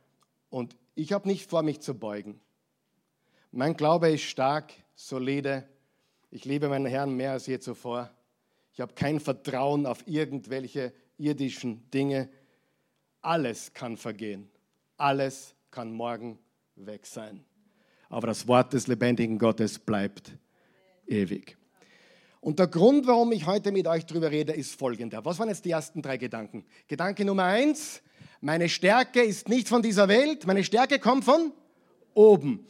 Und ich habe nicht vor, mich zu beugen. Mein Glaube ist stark, solide. Ich liebe meinen Herrn mehr als je zuvor. Ich habe kein Vertrauen auf irgendwelche irdischen Dinge. Alles kann vergehen. Alles kann morgen weg sein. Aber das Wort des lebendigen Gottes bleibt ewig. Und der Grund, warum ich heute mit euch darüber rede, ist folgender. Was waren jetzt die ersten drei Gedanken? Gedanke Nummer eins, meine Stärke ist nicht von dieser Welt, meine Stärke kommt von oben.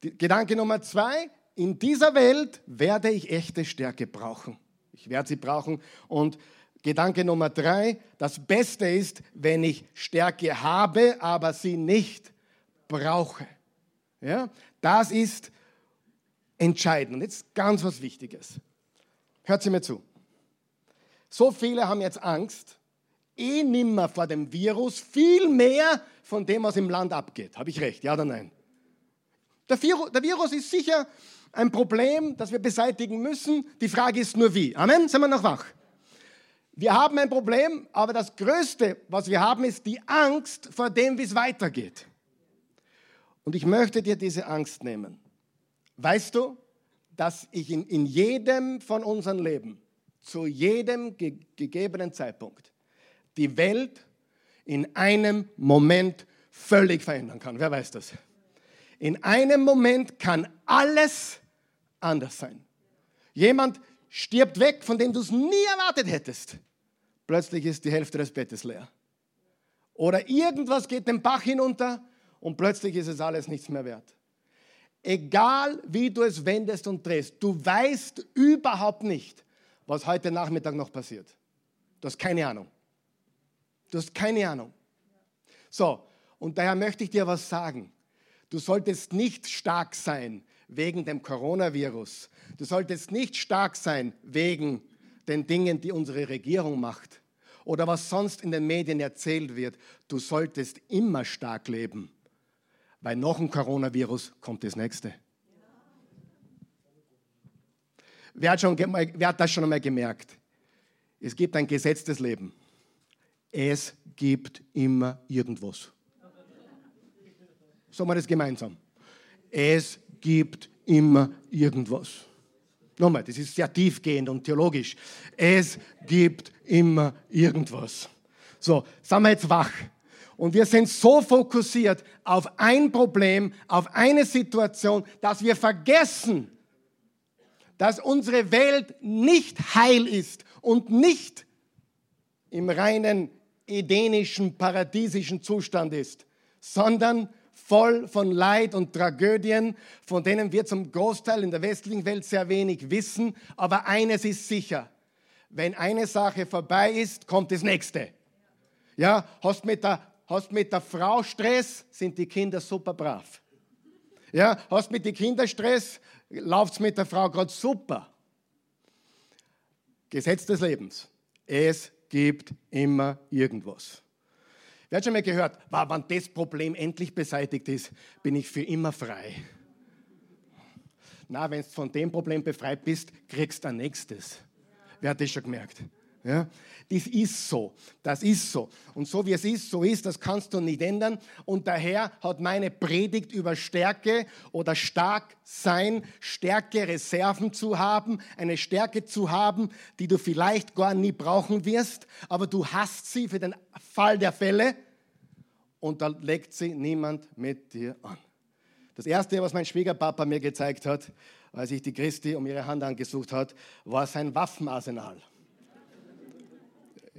Gedanke Nummer zwei, in dieser Welt werde ich echte Stärke brauchen. Ich werde sie brauchen. Und Gedanke Nummer drei, das Beste ist, wenn ich Stärke habe, aber sie nicht brauche. Ja? Das ist entscheidend. Und jetzt ganz was Wichtiges. Hört sie mir zu. So viele haben jetzt Angst, eh nimmer vor dem Virus, viel mehr von dem, was im Land abgeht. Habe ich recht, ja oder nein? Der Virus, ist sicher ein Problem, das wir beseitigen müssen. Die Frage ist nur wie. Amen? Sind wir noch wach? Wir haben ein Problem, aber das Größte, was wir haben, ist die Angst vor dem, wie es weitergeht. Und ich möchte dir diese Angst nehmen. Weißt du, dass ich in, in jedem von unseren Leben, zu jedem ge gegebenen Zeitpunkt, die Welt in einem Moment völlig verändern kann. Wer weiß das? In einem Moment kann alles anders sein. Jemand stirbt weg, von dem du es nie erwartet hättest. Plötzlich ist die Hälfte des Bettes leer. Oder irgendwas geht den Bach hinunter und plötzlich ist es alles nichts mehr wert. Egal wie du es wendest und drehst, du weißt überhaupt nicht, was heute Nachmittag noch passiert. Du hast keine Ahnung. Du hast keine Ahnung. So, und daher möchte ich dir was sagen. Du solltest nicht stark sein wegen dem Coronavirus. Du solltest nicht stark sein wegen den Dingen, die unsere Regierung macht oder was sonst in den Medien erzählt wird, du solltest immer stark leben, weil noch ein Coronavirus kommt das nächste. Wer hat, schon, wer hat das schon einmal gemerkt? Es gibt ein gesetztes Leben. Es gibt immer irgendwas. Sagen wir das gemeinsam. Es gibt immer irgendwas. Nochmal, das ist sehr tiefgehend und theologisch. Es gibt immer irgendwas. So, sind wir jetzt wach. Und wir sind so fokussiert auf ein Problem, auf eine Situation, dass wir vergessen, dass unsere Welt nicht heil ist und nicht im reinen edenischen, paradiesischen Zustand ist, sondern voll von Leid und Tragödien, von denen wir zum Großteil in der westlichen Welt sehr wenig wissen. Aber eines ist sicher, wenn eine Sache vorbei ist, kommt das nächste. Ja, hast mit der, hast mit der Frau Stress, sind die Kinder super brav. Ja, hast mit den Kindern Stress, läuft es mit der Frau gerade super. Gesetz des Lebens. Es gibt immer irgendwas. Wer hat schon mal gehört, wenn das Problem endlich beseitigt ist, bin ich für immer frei. Na, wenn du von dem Problem befreit bist, kriegst du ein nächstes. Wer hat das schon gemerkt? Ja? Das ist so, das ist so. Und so wie es ist, so ist, das kannst du nicht ändern. Und daher hat meine Predigt über Stärke oder stark sein, Stärke, Reserven zu haben, eine Stärke zu haben, die du vielleicht gar nie brauchen wirst, aber du hast sie für den Fall der Fälle und da legt sie niemand mit dir an. Das Erste, was mein Schwiegerpapa mir gezeigt hat, als ich die Christi um ihre Hand angesucht hat, war sein Waffenarsenal.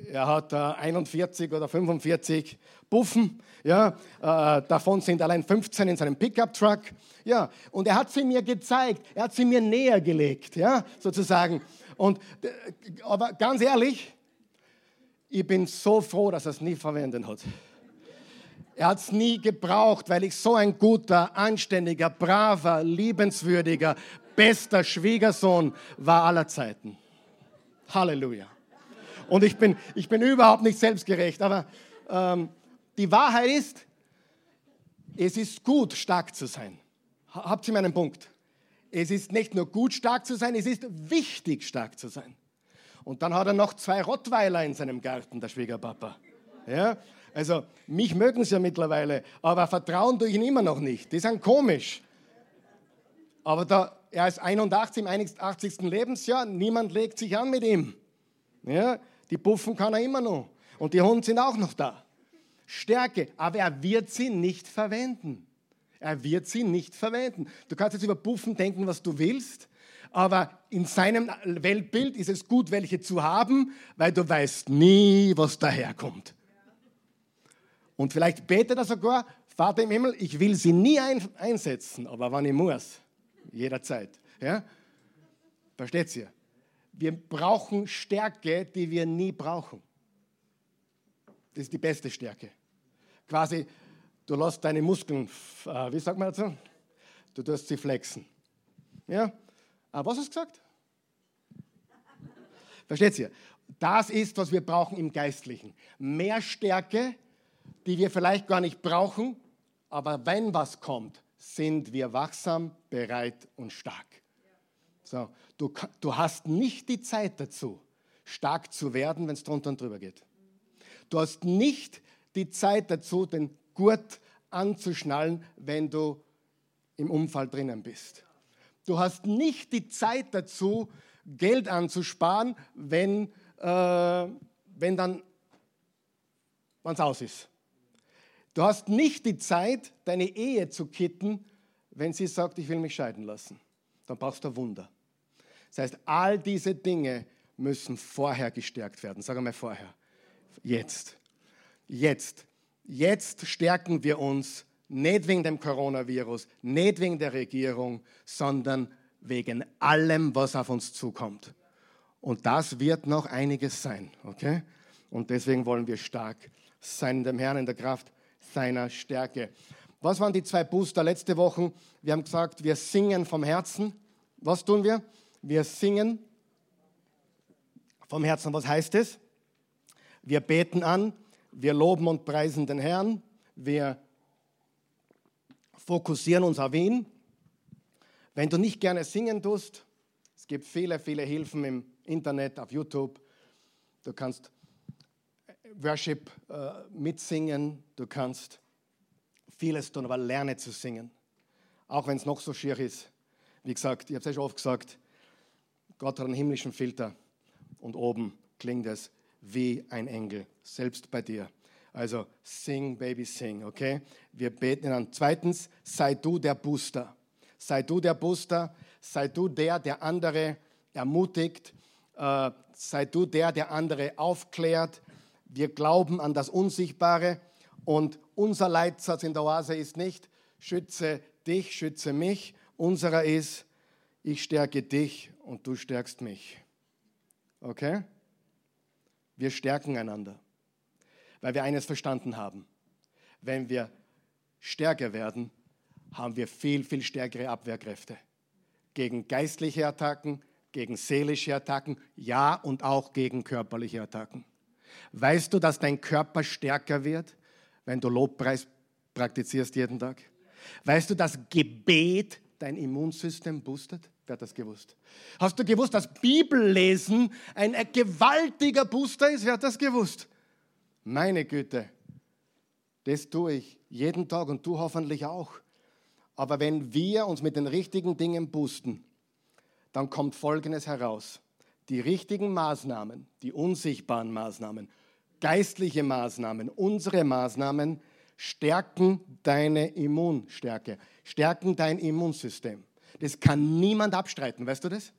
Er hat äh, 41 oder 45 Buffen, ja, äh, davon sind allein 15 in seinem Pickup-Truck. Ja, und er hat sie mir gezeigt, er hat sie mir näher gelegt, ja, sozusagen. Und, äh, aber ganz ehrlich, ich bin so froh, dass er es nie verwendet hat. Er hat es nie gebraucht, weil ich so ein guter, anständiger, braver, liebenswürdiger, bester Schwiegersohn war aller Zeiten. Halleluja. Und ich bin, ich bin überhaupt nicht selbstgerecht, aber ähm, die Wahrheit ist, es ist gut, stark zu sein. Habt ihr meinen Punkt? Es ist nicht nur gut, stark zu sein, es ist wichtig, stark zu sein. Und dann hat er noch zwei Rottweiler in seinem Garten, der Schwiegerpapa. Ja? Also mich mögen sie ja mittlerweile, aber vertrauen tue ich ihnen immer noch nicht. Die sind komisch. Aber da, er ist 81 im 81. Lebensjahr, niemand legt sich an mit ihm. Ja, die Puffen kann er immer noch. Und die Hunde sind auch noch da. Stärke, aber er wird sie nicht verwenden. Er wird sie nicht verwenden. Du kannst jetzt über Puffen denken, was du willst, aber in seinem Weltbild ist es gut, welche zu haben, weil du weißt nie, was daherkommt. Und vielleicht betet er sogar, Vater im Himmel, ich will sie nie ein, einsetzen, aber wann ich muss, jederzeit. Ja? Versteht ihr? Wir brauchen Stärke, die wir nie brauchen. Das ist die beste Stärke. Quasi, du lässt deine Muskeln, äh, wie sagt man dazu? Du tust sie flexen. Ja? Aber was hast du gesagt? Versteht ihr? Das ist, was wir brauchen im Geistlichen. Mehr Stärke, die wir vielleicht gar nicht brauchen, aber wenn was kommt, sind wir wachsam, bereit und stark. So, du, du hast nicht die Zeit dazu, stark zu werden, wenn es drunter und drüber geht. Du hast nicht die Zeit dazu, den Gurt anzuschnallen, wenn du im Unfall drinnen bist. Du hast nicht die Zeit dazu, Geld anzusparen, wenn, äh, wenn dann es aus ist. Du hast nicht die Zeit, deine Ehe zu kitten, wenn sie sagt, ich will mich scheiden lassen. Dann brauchst du ein Wunder. Das heißt, all diese Dinge müssen vorher gestärkt werden. Sag einmal vorher. Jetzt. Jetzt. Jetzt stärken wir uns nicht wegen dem Coronavirus, nicht wegen der Regierung, sondern wegen allem, was auf uns zukommt. Und das wird noch einiges sein, okay? Und deswegen wollen wir stark sein in dem Herrn, in der Kraft seiner Stärke. Was waren die zwei Booster letzte Woche? Wir haben gesagt, wir singen vom Herzen. Was tun wir? Wir singen vom Herzen. Was heißt es? Wir beten an, wir loben und preisen den Herrn, wir fokussieren uns auf ihn. Wenn du nicht gerne singen tust, es gibt viele, viele Hilfen im Internet, auf YouTube. Du kannst Worship äh, mitsingen, du kannst vieles tun, aber lerne zu singen. Auch wenn es noch so schier ist. Wie gesagt, ich habe es ja schon oft gesagt, Gott hat einen himmlischen Filter und oben klingt es wie ein Engel, selbst bei dir. Also sing, Baby, sing, okay? Wir beten an. Zweitens, sei du der Booster. Sei du der Booster, sei du der, der andere ermutigt, äh, sei du der, der andere aufklärt. Wir glauben an das Unsichtbare und unser Leitsatz in der Oase ist nicht, schütze dich, schütze mich. Unserer ist, ich stärke dich und du stärkst mich. Okay? Wir stärken einander, weil wir eines verstanden haben. Wenn wir stärker werden, haben wir viel, viel stärkere Abwehrkräfte. Gegen geistliche Attacken, gegen seelische Attacken, ja und auch gegen körperliche Attacken. Weißt du, dass dein Körper stärker wird, wenn du Lobpreis praktizierst jeden Tag? Weißt du, dass Gebet dein Immunsystem boostet? Wer hat das gewusst? Hast du gewusst, dass Bibellesen ein gewaltiger Booster ist? Wer hat das gewusst? Meine Güte, das tue ich jeden Tag und du hoffentlich auch. Aber wenn wir uns mit den richtigen Dingen boosten, dann kommt Folgendes heraus. Die richtigen Maßnahmen, die unsichtbaren Maßnahmen, geistliche Maßnahmen, unsere Maßnahmen stärken deine Immunstärke, stärken dein Immunsystem. Das kann niemand abstreiten, weißt du das?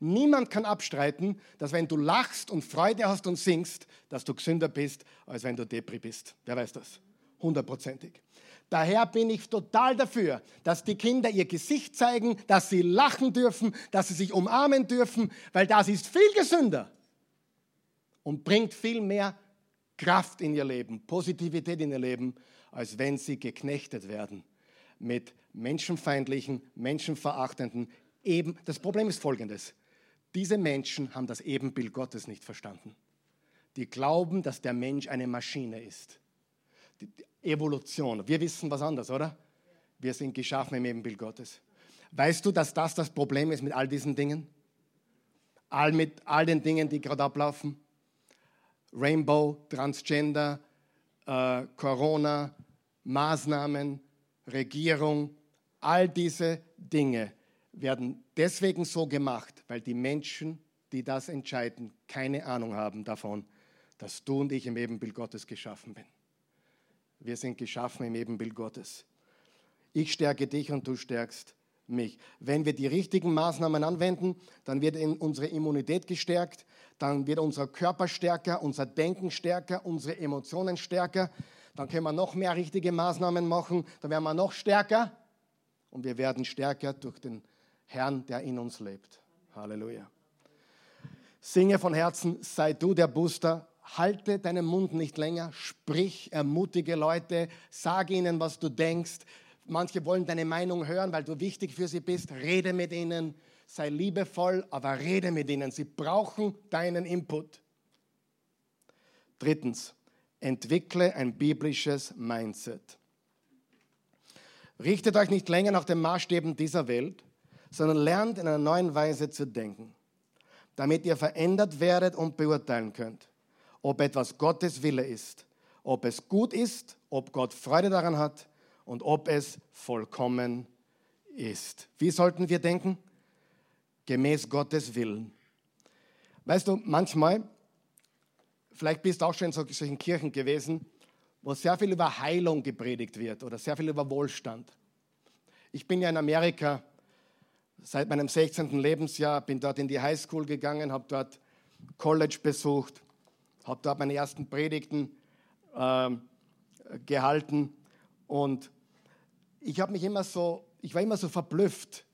Niemand kann abstreiten, dass wenn du lachst und Freude hast und singst, dass du gesünder bist, als wenn du Depri bist. Wer weiß das? Hundertprozentig. Daher bin ich total dafür, dass die Kinder ihr Gesicht zeigen, dass sie lachen dürfen, dass sie sich umarmen dürfen, weil das ist viel gesünder und bringt viel mehr Kraft in ihr Leben, Positivität in ihr Leben, als wenn sie geknechtet werden mit menschenfeindlichen, menschenverachtenden eben. Das Problem ist folgendes. Diese Menschen haben das Ebenbild Gottes nicht verstanden. Die glauben, dass der Mensch eine Maschine ist. Die Evolution. Wir wissen was anderes, oder? Wir sind geschaffen im Ebenbild Gottes. Weißt du, dass das das Problem ist mit all diesen Dingen? All mit all den Dingen, die gerade ablaufen? Rainbow, Transgender, äh, Corona, Maßnahmen, Regierung, all diese Dinge werden deswegen so gemacht, weil die Menschen, die das entscheiden, keine Ahnung haben davon, dass du und ich im Ebenbild Gottes geschaffen bin. Wir sind geschaffen im Ebenbild Gottes. Ich stärke dich und du stärkst mich. Wenn wir die richtigen Maßnahmen anwenden, dann wird unsere Immunität gestärkt, dann wird unser Körper stärker, unser Denken stärker, unsere Emotionen stärker dann können wir noch mehr richtige Maßnahmen machen, dann werden wir noch stärker und wir werden stärker durch den Herrn, der in uns lebt. Halleluja. Singe von Herzen, sei du der Booster, halte deinen Mund nicht länger, sprich, ermutige Leute, sage ihnen, was du denkst. Manche wollen deine Meinung hören, weil du wichtig für sie bist. Rede mit ihnen, sei liebevoll, aber rede mit ihnen. Sie brauchen deinen Input. Drittens, entwickle ein biblisches Mindset. Richtet euch nicht länger nach den Maßstäben dieser Welt, sondern lernt in einer neuen Weise zu denken, damit ihr verändert werdet und beurteilen könnt, ob etwas Gottes Wille ist, ob es gut ist, ob Gott Freude daran hat und ob es vollkommen ist. Wie sollten wir denken? Gemäß Gottes Willen. Weißt du, manchmal Vielleicht bist du auch schon in solchen Kirchen gewesen, wo sehr viel über Heilung gepredigt wird oder sehr viel über Wohlstand. Ich bin ja in Amerika seit meinem 16. Lebensjahr, bin dort in die Highschool gegangen, habe dort College besucht, habe dort meine ersten Predigten äh, gehalten und ich habe mich immer so, ich war immer so verblüfft.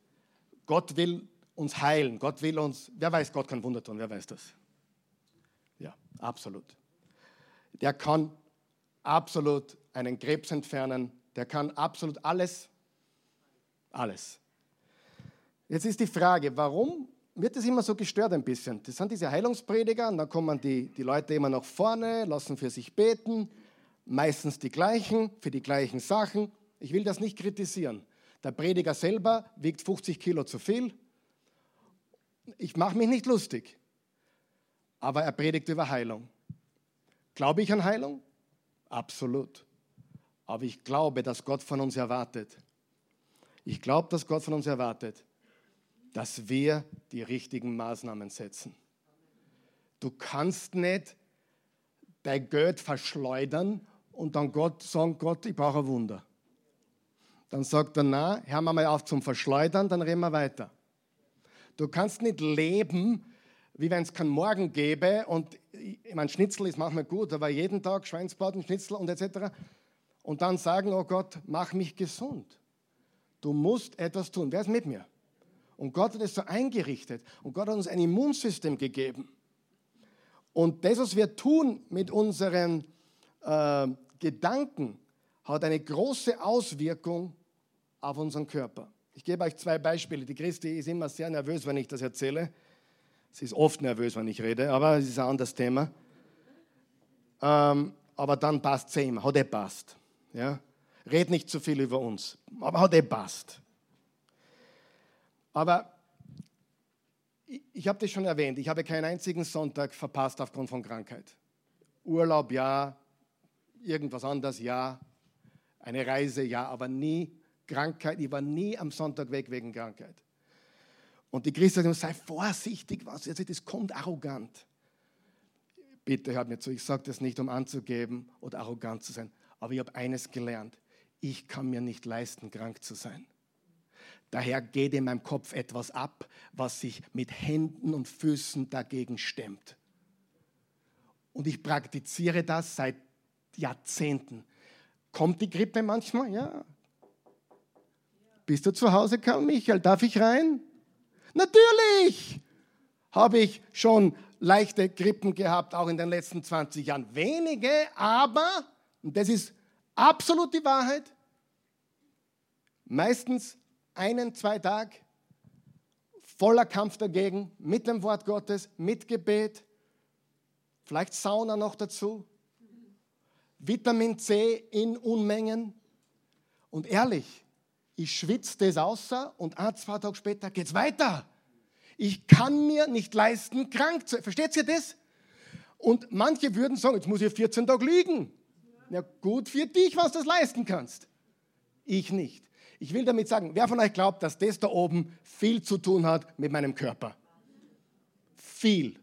Gott will uns heilen, Gott will uns, wer weiß, Gott kann Wunder tun, wer weiß das? Absolut. Der kann absolut einen Krebs entfernen. Der kann absolut alles. Alles. Jetzt ist die Frage, warum wird das immer so gestört ein bisschen. Das sind diese Heilungsprediger und dann kommen die, die Leute immer nach vorne, lassen für sich beten, meistens die gleichen, für die gleichen Sachen. Ich will das nicht kritisieren. Der Prediger selber wiegt 50 Kilo zu viel. Ich mache mich nicht lustig, aber er predigt über Heilung. Glaube ich an Heilung? Absolut. Aber ich glaube, dass Gott von uns erwartet. Ich glaube, dass Gott von uns erwartet, dass wir die richtigen Maßnahmen setzen. Du kannst nicht dein Geld verschleudern und dann Gott sagen, Gott, ich brauche ein Wunder. Dann sagt er, na, wir mal auf zum Verschleudern, dann reden wir weiter. Du kannst nicht leben, wie wenn es keinen Morgen gäbe und ich meine, Schnitzel ist manchmal gut, aber jeden Tag Schweinsbraten, Schnitzel und etc. Und dann sagen, oh Gott, mach mich gesund. Du musst etwas tun. Wer ist mit mir? Und Gott hat es so eingerichtet. Und Gott hat uns ein Immunsystem gegeben. Und das, was wir tun mit unseren äh, Gedanken, hat eine große Auswirkung auf unseren Körper. Ich gebe euch zwei Beispiele. Die Christi ist immer sehr nervös, wenn ich das erzähle. Sie ist oft nervös, wenn ich rede, aber es ist ein anderes Thema. Ähm, aber dann passt es immer, hat er passt. Ja? Red nicht zu viel über uns, aber hat er passt. Aber ich, ich habe das schon erwähnt, ich habe keinen einzigen Sonntag verpasst aufgrund von Krankheit. Urlaub ja, irgendwas anderes ja, eine Reise ja, aber nie Krankheit. Ich war nie am Sonntag weg wegen Krankheit. Und die Christen sagen, sei vorsichtig, was jetzt, das kommt arrogant. Bitte hört mir zu, ich sage das nicht, um anzugeben oder arrogant zu sein, aber ich habe eines gelernt. Ich kann mir nicht leisten, krank zu sein. Daher geht in meinem Kopf etwas ab, was sich mit Händen und Füßen dagegen stemmt. Und ich praktiziere das seit Jahrzehnten. Kommt die Grippe manchmal? Ja. Bist du zu Hause, Karl Michael? Darf ich rein? Natürlich habe ich schon leichte Grippen gehabt, auch in den letzten 20 Jahren. Wenige, aber, und das ist absolut die Wahrheit, meistens einen, zwei Tage voller Kampf dagegen, mit dem Wort Gottes, mit Gebet, vielleicht Sauna noch dazu, Vitamin C in Unmengen. Und ehrlich, ich schwitze das außer und ein, zwei Tage später geht es weiter. Ich kann mir nicht leisten, krank zu sein. Versteht ihr das? Und manche würden sagen, jetzt muss ich 14 Tage liegen. Ja, gut für dich, was du das leisten kannst. Ich nicht. Ich will damit sagen, wer von euch glaubt, dass das da oben viel zu tun hat mit meinem Körper? Viel.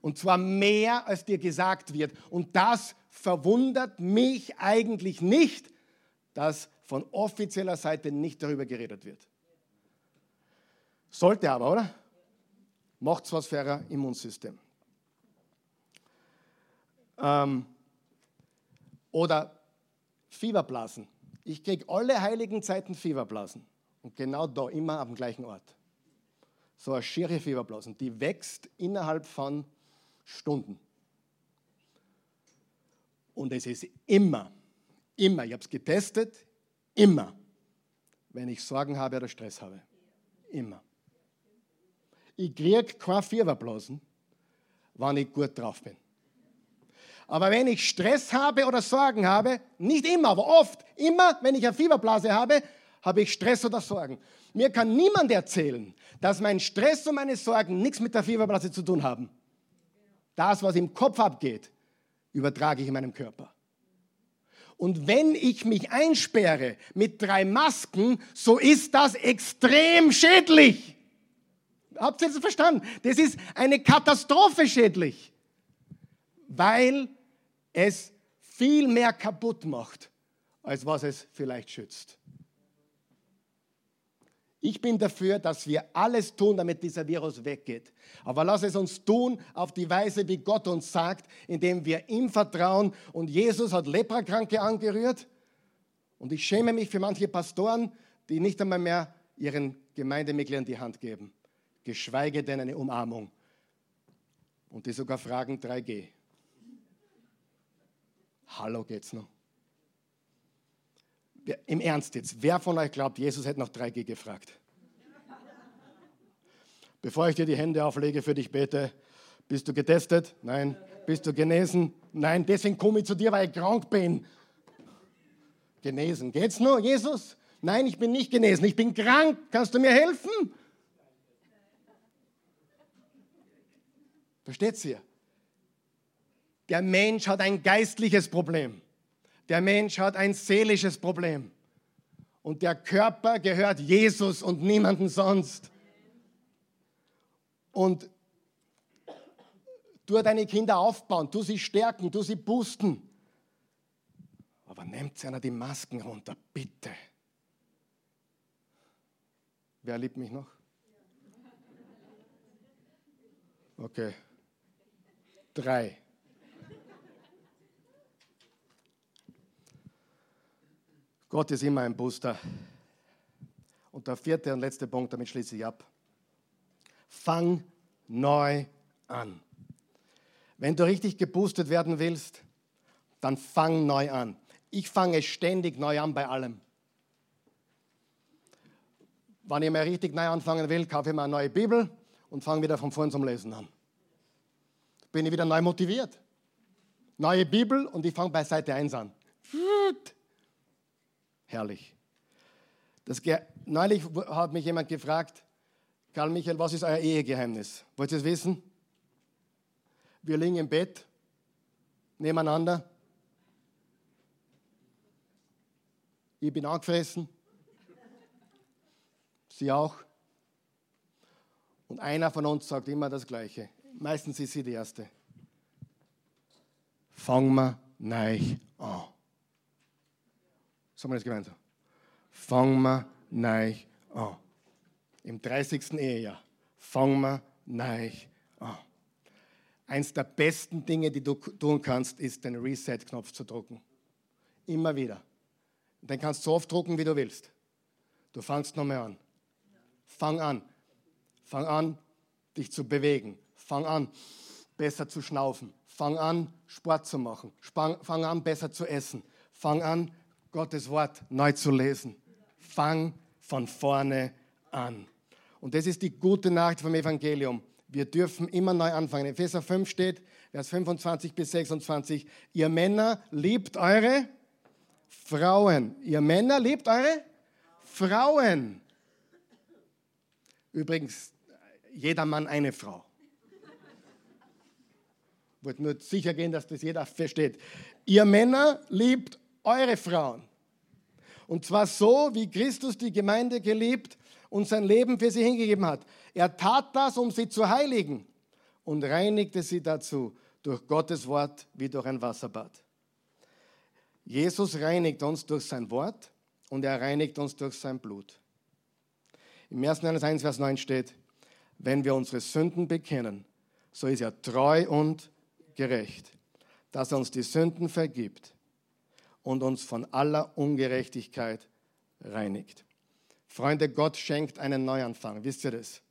Und zwar mehr, als dir gesagt wird. Und das verwundert mich eigentlich nicht, dass von offizieller Seite nicht darüber geredet wird. Sollte aber, oder? Macht was für euer Immunsystem. Ähm, oder Fieberblasen. Ich kriege alle heiligen Zeiten Fieberblasen. Und genau da, immer am gleichen Ort. So eine schiere Fieberblasen, die wächst innerhalb von Stunden. Und es ist immer, immer, ich habe es getestet, immer, wenn ich Sorgen habe oder Stress habe. Immer. Ich kriege keine Fieberblasen, wenn ich gut drauf bin. Aber wenn ich Stress habe oder Sorgen habe, nicht immer, aber oft, immer, wenn ich eine Fieberblase habe, habe ich Stress oder Sorgen. Mir kann niemand erzählen, dass mein Stress und meine Sorgen nichts mit der Fieberblase zu tun haben. Das, was im Kopf abgeht, übertrage ich in meinem Körper. Und wenn ich mich einsperre mit drei Masken, so ist das extrem schädlich. Habt ihr das verstanden? Das ist eine Katastrophe schädlich, weil es viel mehr kaputt macht, als was es vielleicht schützt. Ich bin dafür, dass wir alles tun, damit dieser Virus weggeht. Aber lass es uns tun auf die Weise, wie Gott uns sagt, indem wir ihm vertrauen. Und Jesus hat Leprakranke angerührt. Und ich schäme mich für manche Pastoren, die nicht einmal mehr ihren Gemeindemitgliedern die Hand geben, geschweige denn eine Umarmung. Und die sogar fragen 3G. Hallo geht's noch? Im Ernst jetzt, wer von euch glaubt, Jesus hätte noch 3G gefragt? Bevor ich dir die Hände auflege, für dich bete. Bist du getestet? Nein. Bist du genesen? Nein. Deswegen komme ich zu dir, weil ich krank bin. Genesen. Geht's nur, Jesus? Nein, ich bin nicht genesen. Ich bin krank. Kannst du mir helfen? Versteht ihr? Der Mensch hat ein geistliches Problem. Der Mensch hat ein seelisches Problem. Und der Körper gehört Jesus und niemandem sonst. Und tu deine Kinder aufbauen, tu sie stärken, tu sie boosten. Aber nehmt einer die Masken runter, bitte. Wer liebt mich noch? Okay. Drei. Gott ist immer ein Booster. Und der vierte und letzte Punkt, damit schließe ich ab. Fang neu an. Wenn du richtig geboostet werden willst, dann fang neu an. Ich fange ständig neu an bei allem. Wenn ich mal richtig neu anfangen will, kaufe ich mir eine neue Bibel und fange wieder von vorn zum Lesen an. Bin ich wieder neu motiviert. Neue Bibel und ich fange bei Seite 1 an. Herrlich. Das, neulich hat mich jemand gefragt, Karl Michael, was ist euer Ehegeheimnis? Wollt ihr es wissen? Wir liegen im Bett nebeneinander. Ich bin angefressen. Sie auch. Und einer von uns sagt immer das Gleiche. Meistens ist sie die Erste. Fangen wir neu an. Sagen wir das gemeinsam. Fangen wir neu an. Im 30. Ehejahr. Fangen wir neu an. Eins der besten Dinge, die du tun kannst, ist den Reset-Knopf zu drücken. Immer wieder. Den kannst du so oft drucken, wie du willst. Du fangst noch mehr an. Fang an. Fang an, dich zu bewegen. Fang an, besser zu schnaufen. Fang an, Sport zu machen. Fang an, besser zu essen. Fang an, Gottes Wort neu zu lesen. Fang von vorne an. Und das ist die gute Nachricht vom Evangelium. Wir dürfen immer neu anfangen. In Epheser 5 steht, Vers 25 bis 26, ihr Männer liebt eure Frauen. Ihr Männer liebt eure Frauen. Übrigens, jeder Mann eine Frau. Ich wollte nur sicher gehen, dass das jeder versteht. Ihr Männer liebt eure Frauen. Und zwar so, wie Christus die Gemeinde geliebt und sein Leben für sie hingegeben hat. Er tat das, um sie zu heiligen und reinigte sie dazu durch Gottes Wort wie durch ein Wasserbad. Jesus reinigt uns durch sein Wort und er reinigt uns durch sein Blut. Im 1. Johannes 1, Vers 9 steht, wenn wir unsere Sünden bekennen, so ist er treu und gerecht, dass er uns die Sünden vergibt und uns von aller Ungerechtigkeit reinigt. Freunde, Gott schenkt einen Neuanfang. Wisst ihr das?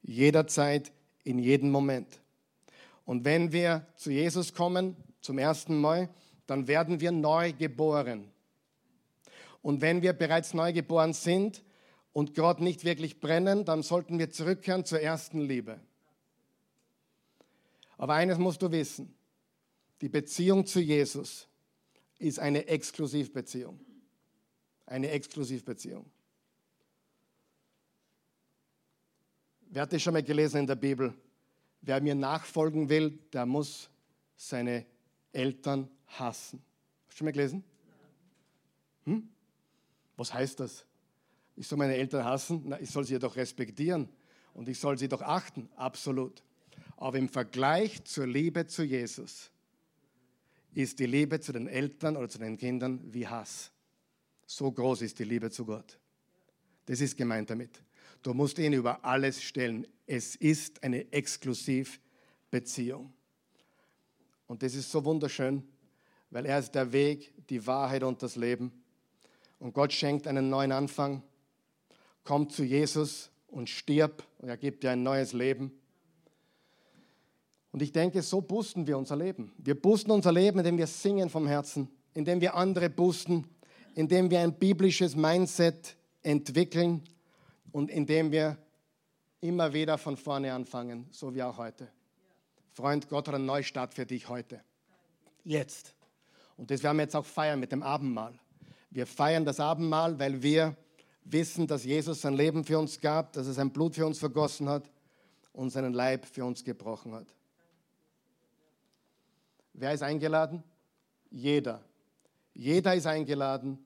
Jederzeit, in jedem Moment. Und wenn wir zu Jesus kommen, zum ersten Mal, dann werden wir neu geboren. Und wenn wir bereits neu geboren sind, und Gott nicht wirklich brennen, dann sollten wir zurückkehren zur ersten Liebe. Aber eines musst du wissen, die Beziehung zu Jesus ist eine Exklusivbeziehung. Eine Exklusivbeziehung. Wer hat das schon mal gelesen in der Bibel? Wer mir nachfolgen will, der muss seine Eltern hassen. Hast du schon mal gelesen? Hm? Was heißt das? Ich soll meine Eltern hassen? Na, ich soll sie doch respektieren und ich soll sie doch achten, absolut. Aber im Vergleich zur Liebe zu Jesus ist die Liebe zu den Eltern oder zu den Kindern wie Hass. So groß ist die Liebe zu Gott. Das ist gemeint damit. Du musst ihn über alles stellen. Es ist eine Exklusivbeziehung. Und das ist so wunderschön, weil er ist der Weg, die Wahrheit und das Leben. Und Gott schenkt einen neuen Anfang komm zu Jesus und stirb und er gibt dir ein neues Leben. Und ich denke, so boosten wir unser Leben. Wir boosten unser Leben, indem wir singen vom Herzen, indem wir andere boosten, indem wir ein biblisches Mindset entwickeln und indem wir immer wieder von vorne anfangen, so wie auch heute. Freund, Gott hat einen Neustart für dich heute. Jetzt. Und das werden wir jetzt auch feiern mit dem Abendmahl. Wir feiern das Abendmahl, weil wir wissen, dass Jesus sein Leben für uns gab, dass er sein Blut für uns vergossen hat und seinen Leib für uns gebrochen hat. Wer ist eingeladen? Jeder. Jeder ist eingeladen,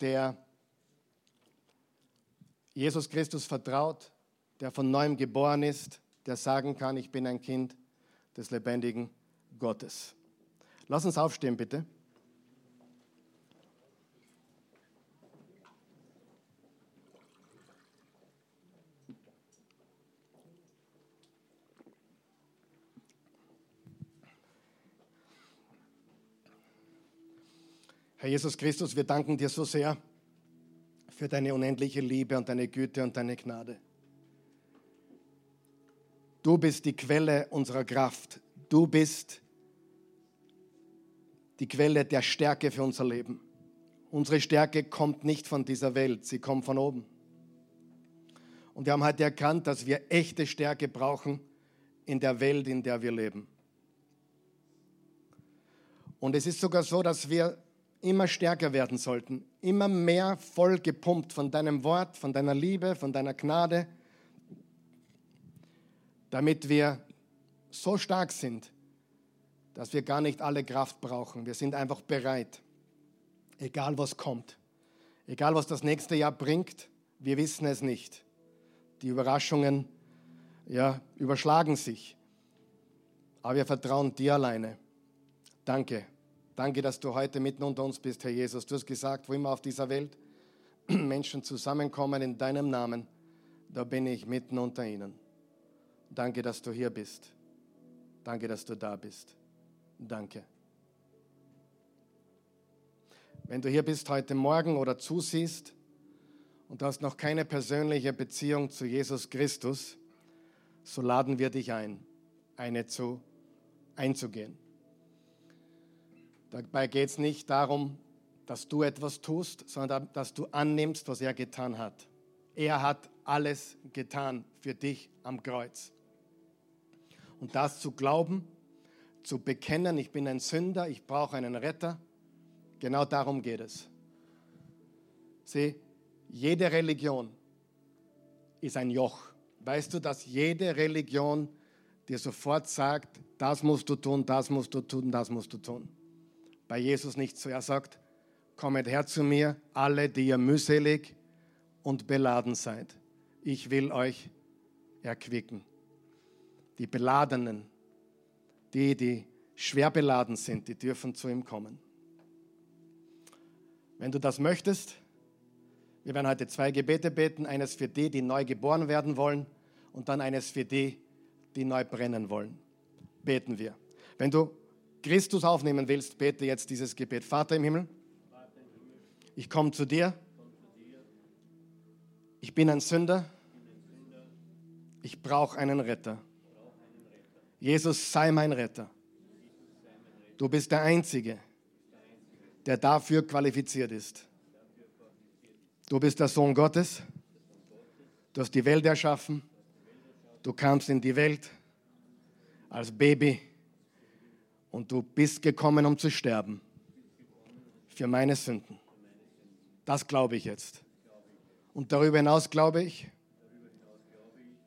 der Jesus Christus vertraut, der von neuem geboren ist, der sagen kann, ich bin ein Kind des lebendigen Gottes. Lass uns aufstehen, bitte. Herr Jesus Christus, wir danken dir so sehr für deine unendliche Liebe und deine Güte und deine Gnade. Du bist die Quelle unserer Kraft. Du bist die Quelle der Stärke für unser Leben. Unsere Stärke kommt nicht von dieser Welt, sie kommt von oben. Und wir haben heute erkannt, dass wir echte Stärke brauchen in der Welt, in der wir leben. Und es ist sogar so, dass wir immer stärker werden sollten, immer mehr voll gepumpt von deinem Wort, von deiner Liebe, von deiner Gnade, damit wir so stark sind, dass wir gar nicht alle Kraft brauchen. Wir sind einfach bereit, egal was kommt, egal was das nächste Jahr bringt, wir wissen es nicht. Die Überraschungen ja, überschlagen sich, aber wir vertrauen dir alleine. Danke Danke, dass du heute mitten unter uns bist, Herr Jesus. Du hast gesagt, wo immer auf dieser Welt Menschen zusammenkommen in deinem Namen, da bin ich mitten unter ihnen. Danke, dass du hier bist. Danke, dass du da bist. Danke. Wenn du hier bist heute Morgen oder zusiehst und du hast noch keine persönliche Beziehung zu Jesus Christus, so laden wir dich ein, eine zu einzugehen. Dabei geht es nicht darum, dass du etwas tust, sondern dass du annimmst, was er getan hat. Er hat alles getan für dich am Kreuz. Und das zu glauben, zu bekennen, ich bin ein Sünder, ich brauche einen Retter, genau darum geht es. Sieh, jede Religion ist ein Joch. Weißt du, dass jede Religion dir sofort sagt, das musst du tun, das musst du tun, das musst du tun bei Jesus nicht so. Er sagt, kommet her zu mir, alle, die ihr mühselig und beladen seid. Ich will euch erquicken. Die Beladenen, die, die schwer beladen sind, die dürfen zu ihm kommen. Wenn du das möchtest, wir werden heute zwei Gebete beten, eines für die, die neu geboren werden wollen und dann eines für die, die neu brennen wollen. Beten wir. Wenn du Christus aufnehmen willst, bete jetzt dieses Gebet. Vater im Himmel, ich komme zu dir. Ich bin ein Sünder. Ich brauche einen Retter. Jesus, sei mein Retter. Du bist der Einzige, der dafür qualifiziert ist. Du bist der Sohn Gottes. Du hast die Welt erschaffen. Du kamst in die Welt als Baby und du bist gekommen, um zu sterben. Für meine Sünden. Das glaube ich jetzt. Und darüber hinaus glaube ich,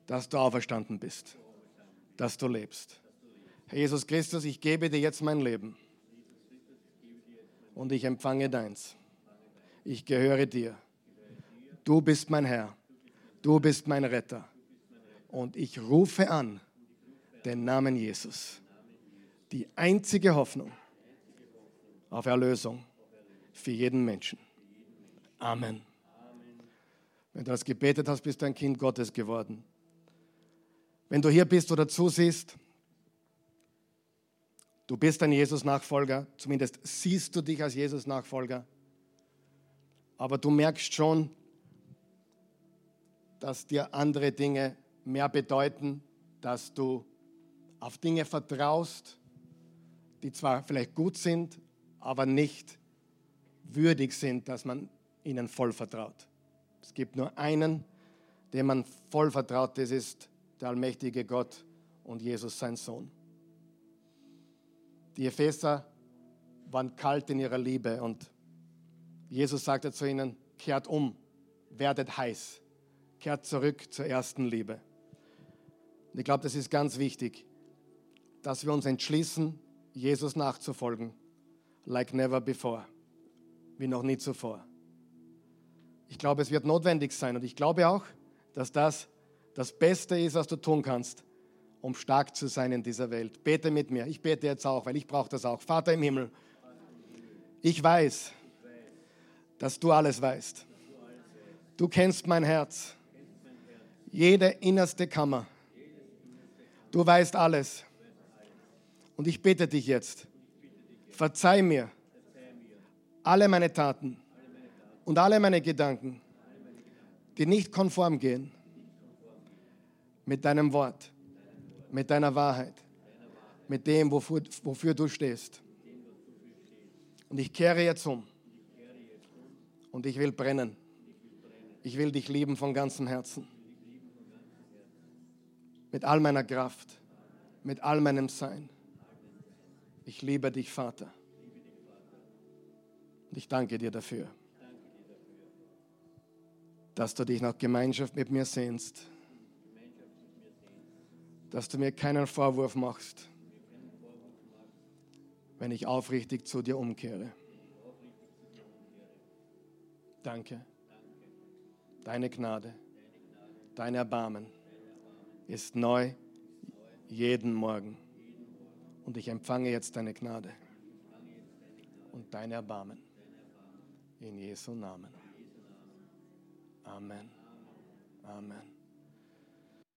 dass du auferstanden bist. Dass du lebst. Herr Jesus Christus, ich gebe dir jetzt mein Leben. Und ich empfange deins. Ich gehöre dir. Du bist mein Herr. Du bist mein Retter. Und ich rufe an den Namen Jesus die einzige Hoffnung auf Erlösung für jeden Menschen. Amen. Wenn du das gebetet hast, bist du ein Kind Gottes geworden. Wenn du hier bist oder zusiehst, du bist ein Jesus-Nachfolger, zumindest siehst du dich als Jesus-Nachfolger, aber du merkst schon, dass dir andere Dinge mehr bedeuten, dass du auf Dinge vertraust, die zwar vielleicht gut sind, aber nicht würdig sind, dass man ihnen voll vertraut. Es gibt nur einen, dem man voll vertraut ist, ist der allmächtige Gott und Jesus sein Sohn. Die Epheser waren kalt in ihrer Liebe und Jesus sagte zu ihnen, kehrt um, werdet heiß, kehrt zurück zur ersten Liebe. Und ich glaube, das ist ganz wichtig, dass wir uns entschließen, Jesus nachzufolgen, like never before, wie noch nie zuvor. Ich glaube, es wird notwendig sein und ich glaube auch, dass das das Beste ist, was du tun kannst, um stark zu sein in dieser Welt. Bete mit mir. Ich bete jetzt auch, weil ich brauche das auch. Vater im Himmel, ich weiß, dass du alles weißt. Du kennst mein Herz, jede innerste Kammer. Du weißt alles. Und ich bitte dich jetzt, verzeih mir alle meine Taten und alle meine Gedanken, die nicht konform gehen mit deinem Wort, mit deiner Wahrheit, mit dem, wofür, wofür du stehst. Und ich kehre jetzt um. Und ich will brennen. Ich will dich lieben von ganzem Herzen. Mit all meiner Kraft, mit all meinem Sein. Ich liebe dich, Vater. Und ich danke dir dafür, dass du dich nach Gemeinschaft mit mir sehnst, dass du mir keinen Vorwurf machst, wenn ich aufrichtig zu dir umkehre. Danke. Deine Gnade, dein Erbarmen ist neu jeden Morgen. Und ich empfange jetzt deine Gnade und dein Erbarmen. In Jesu Namen. Amen. Amen.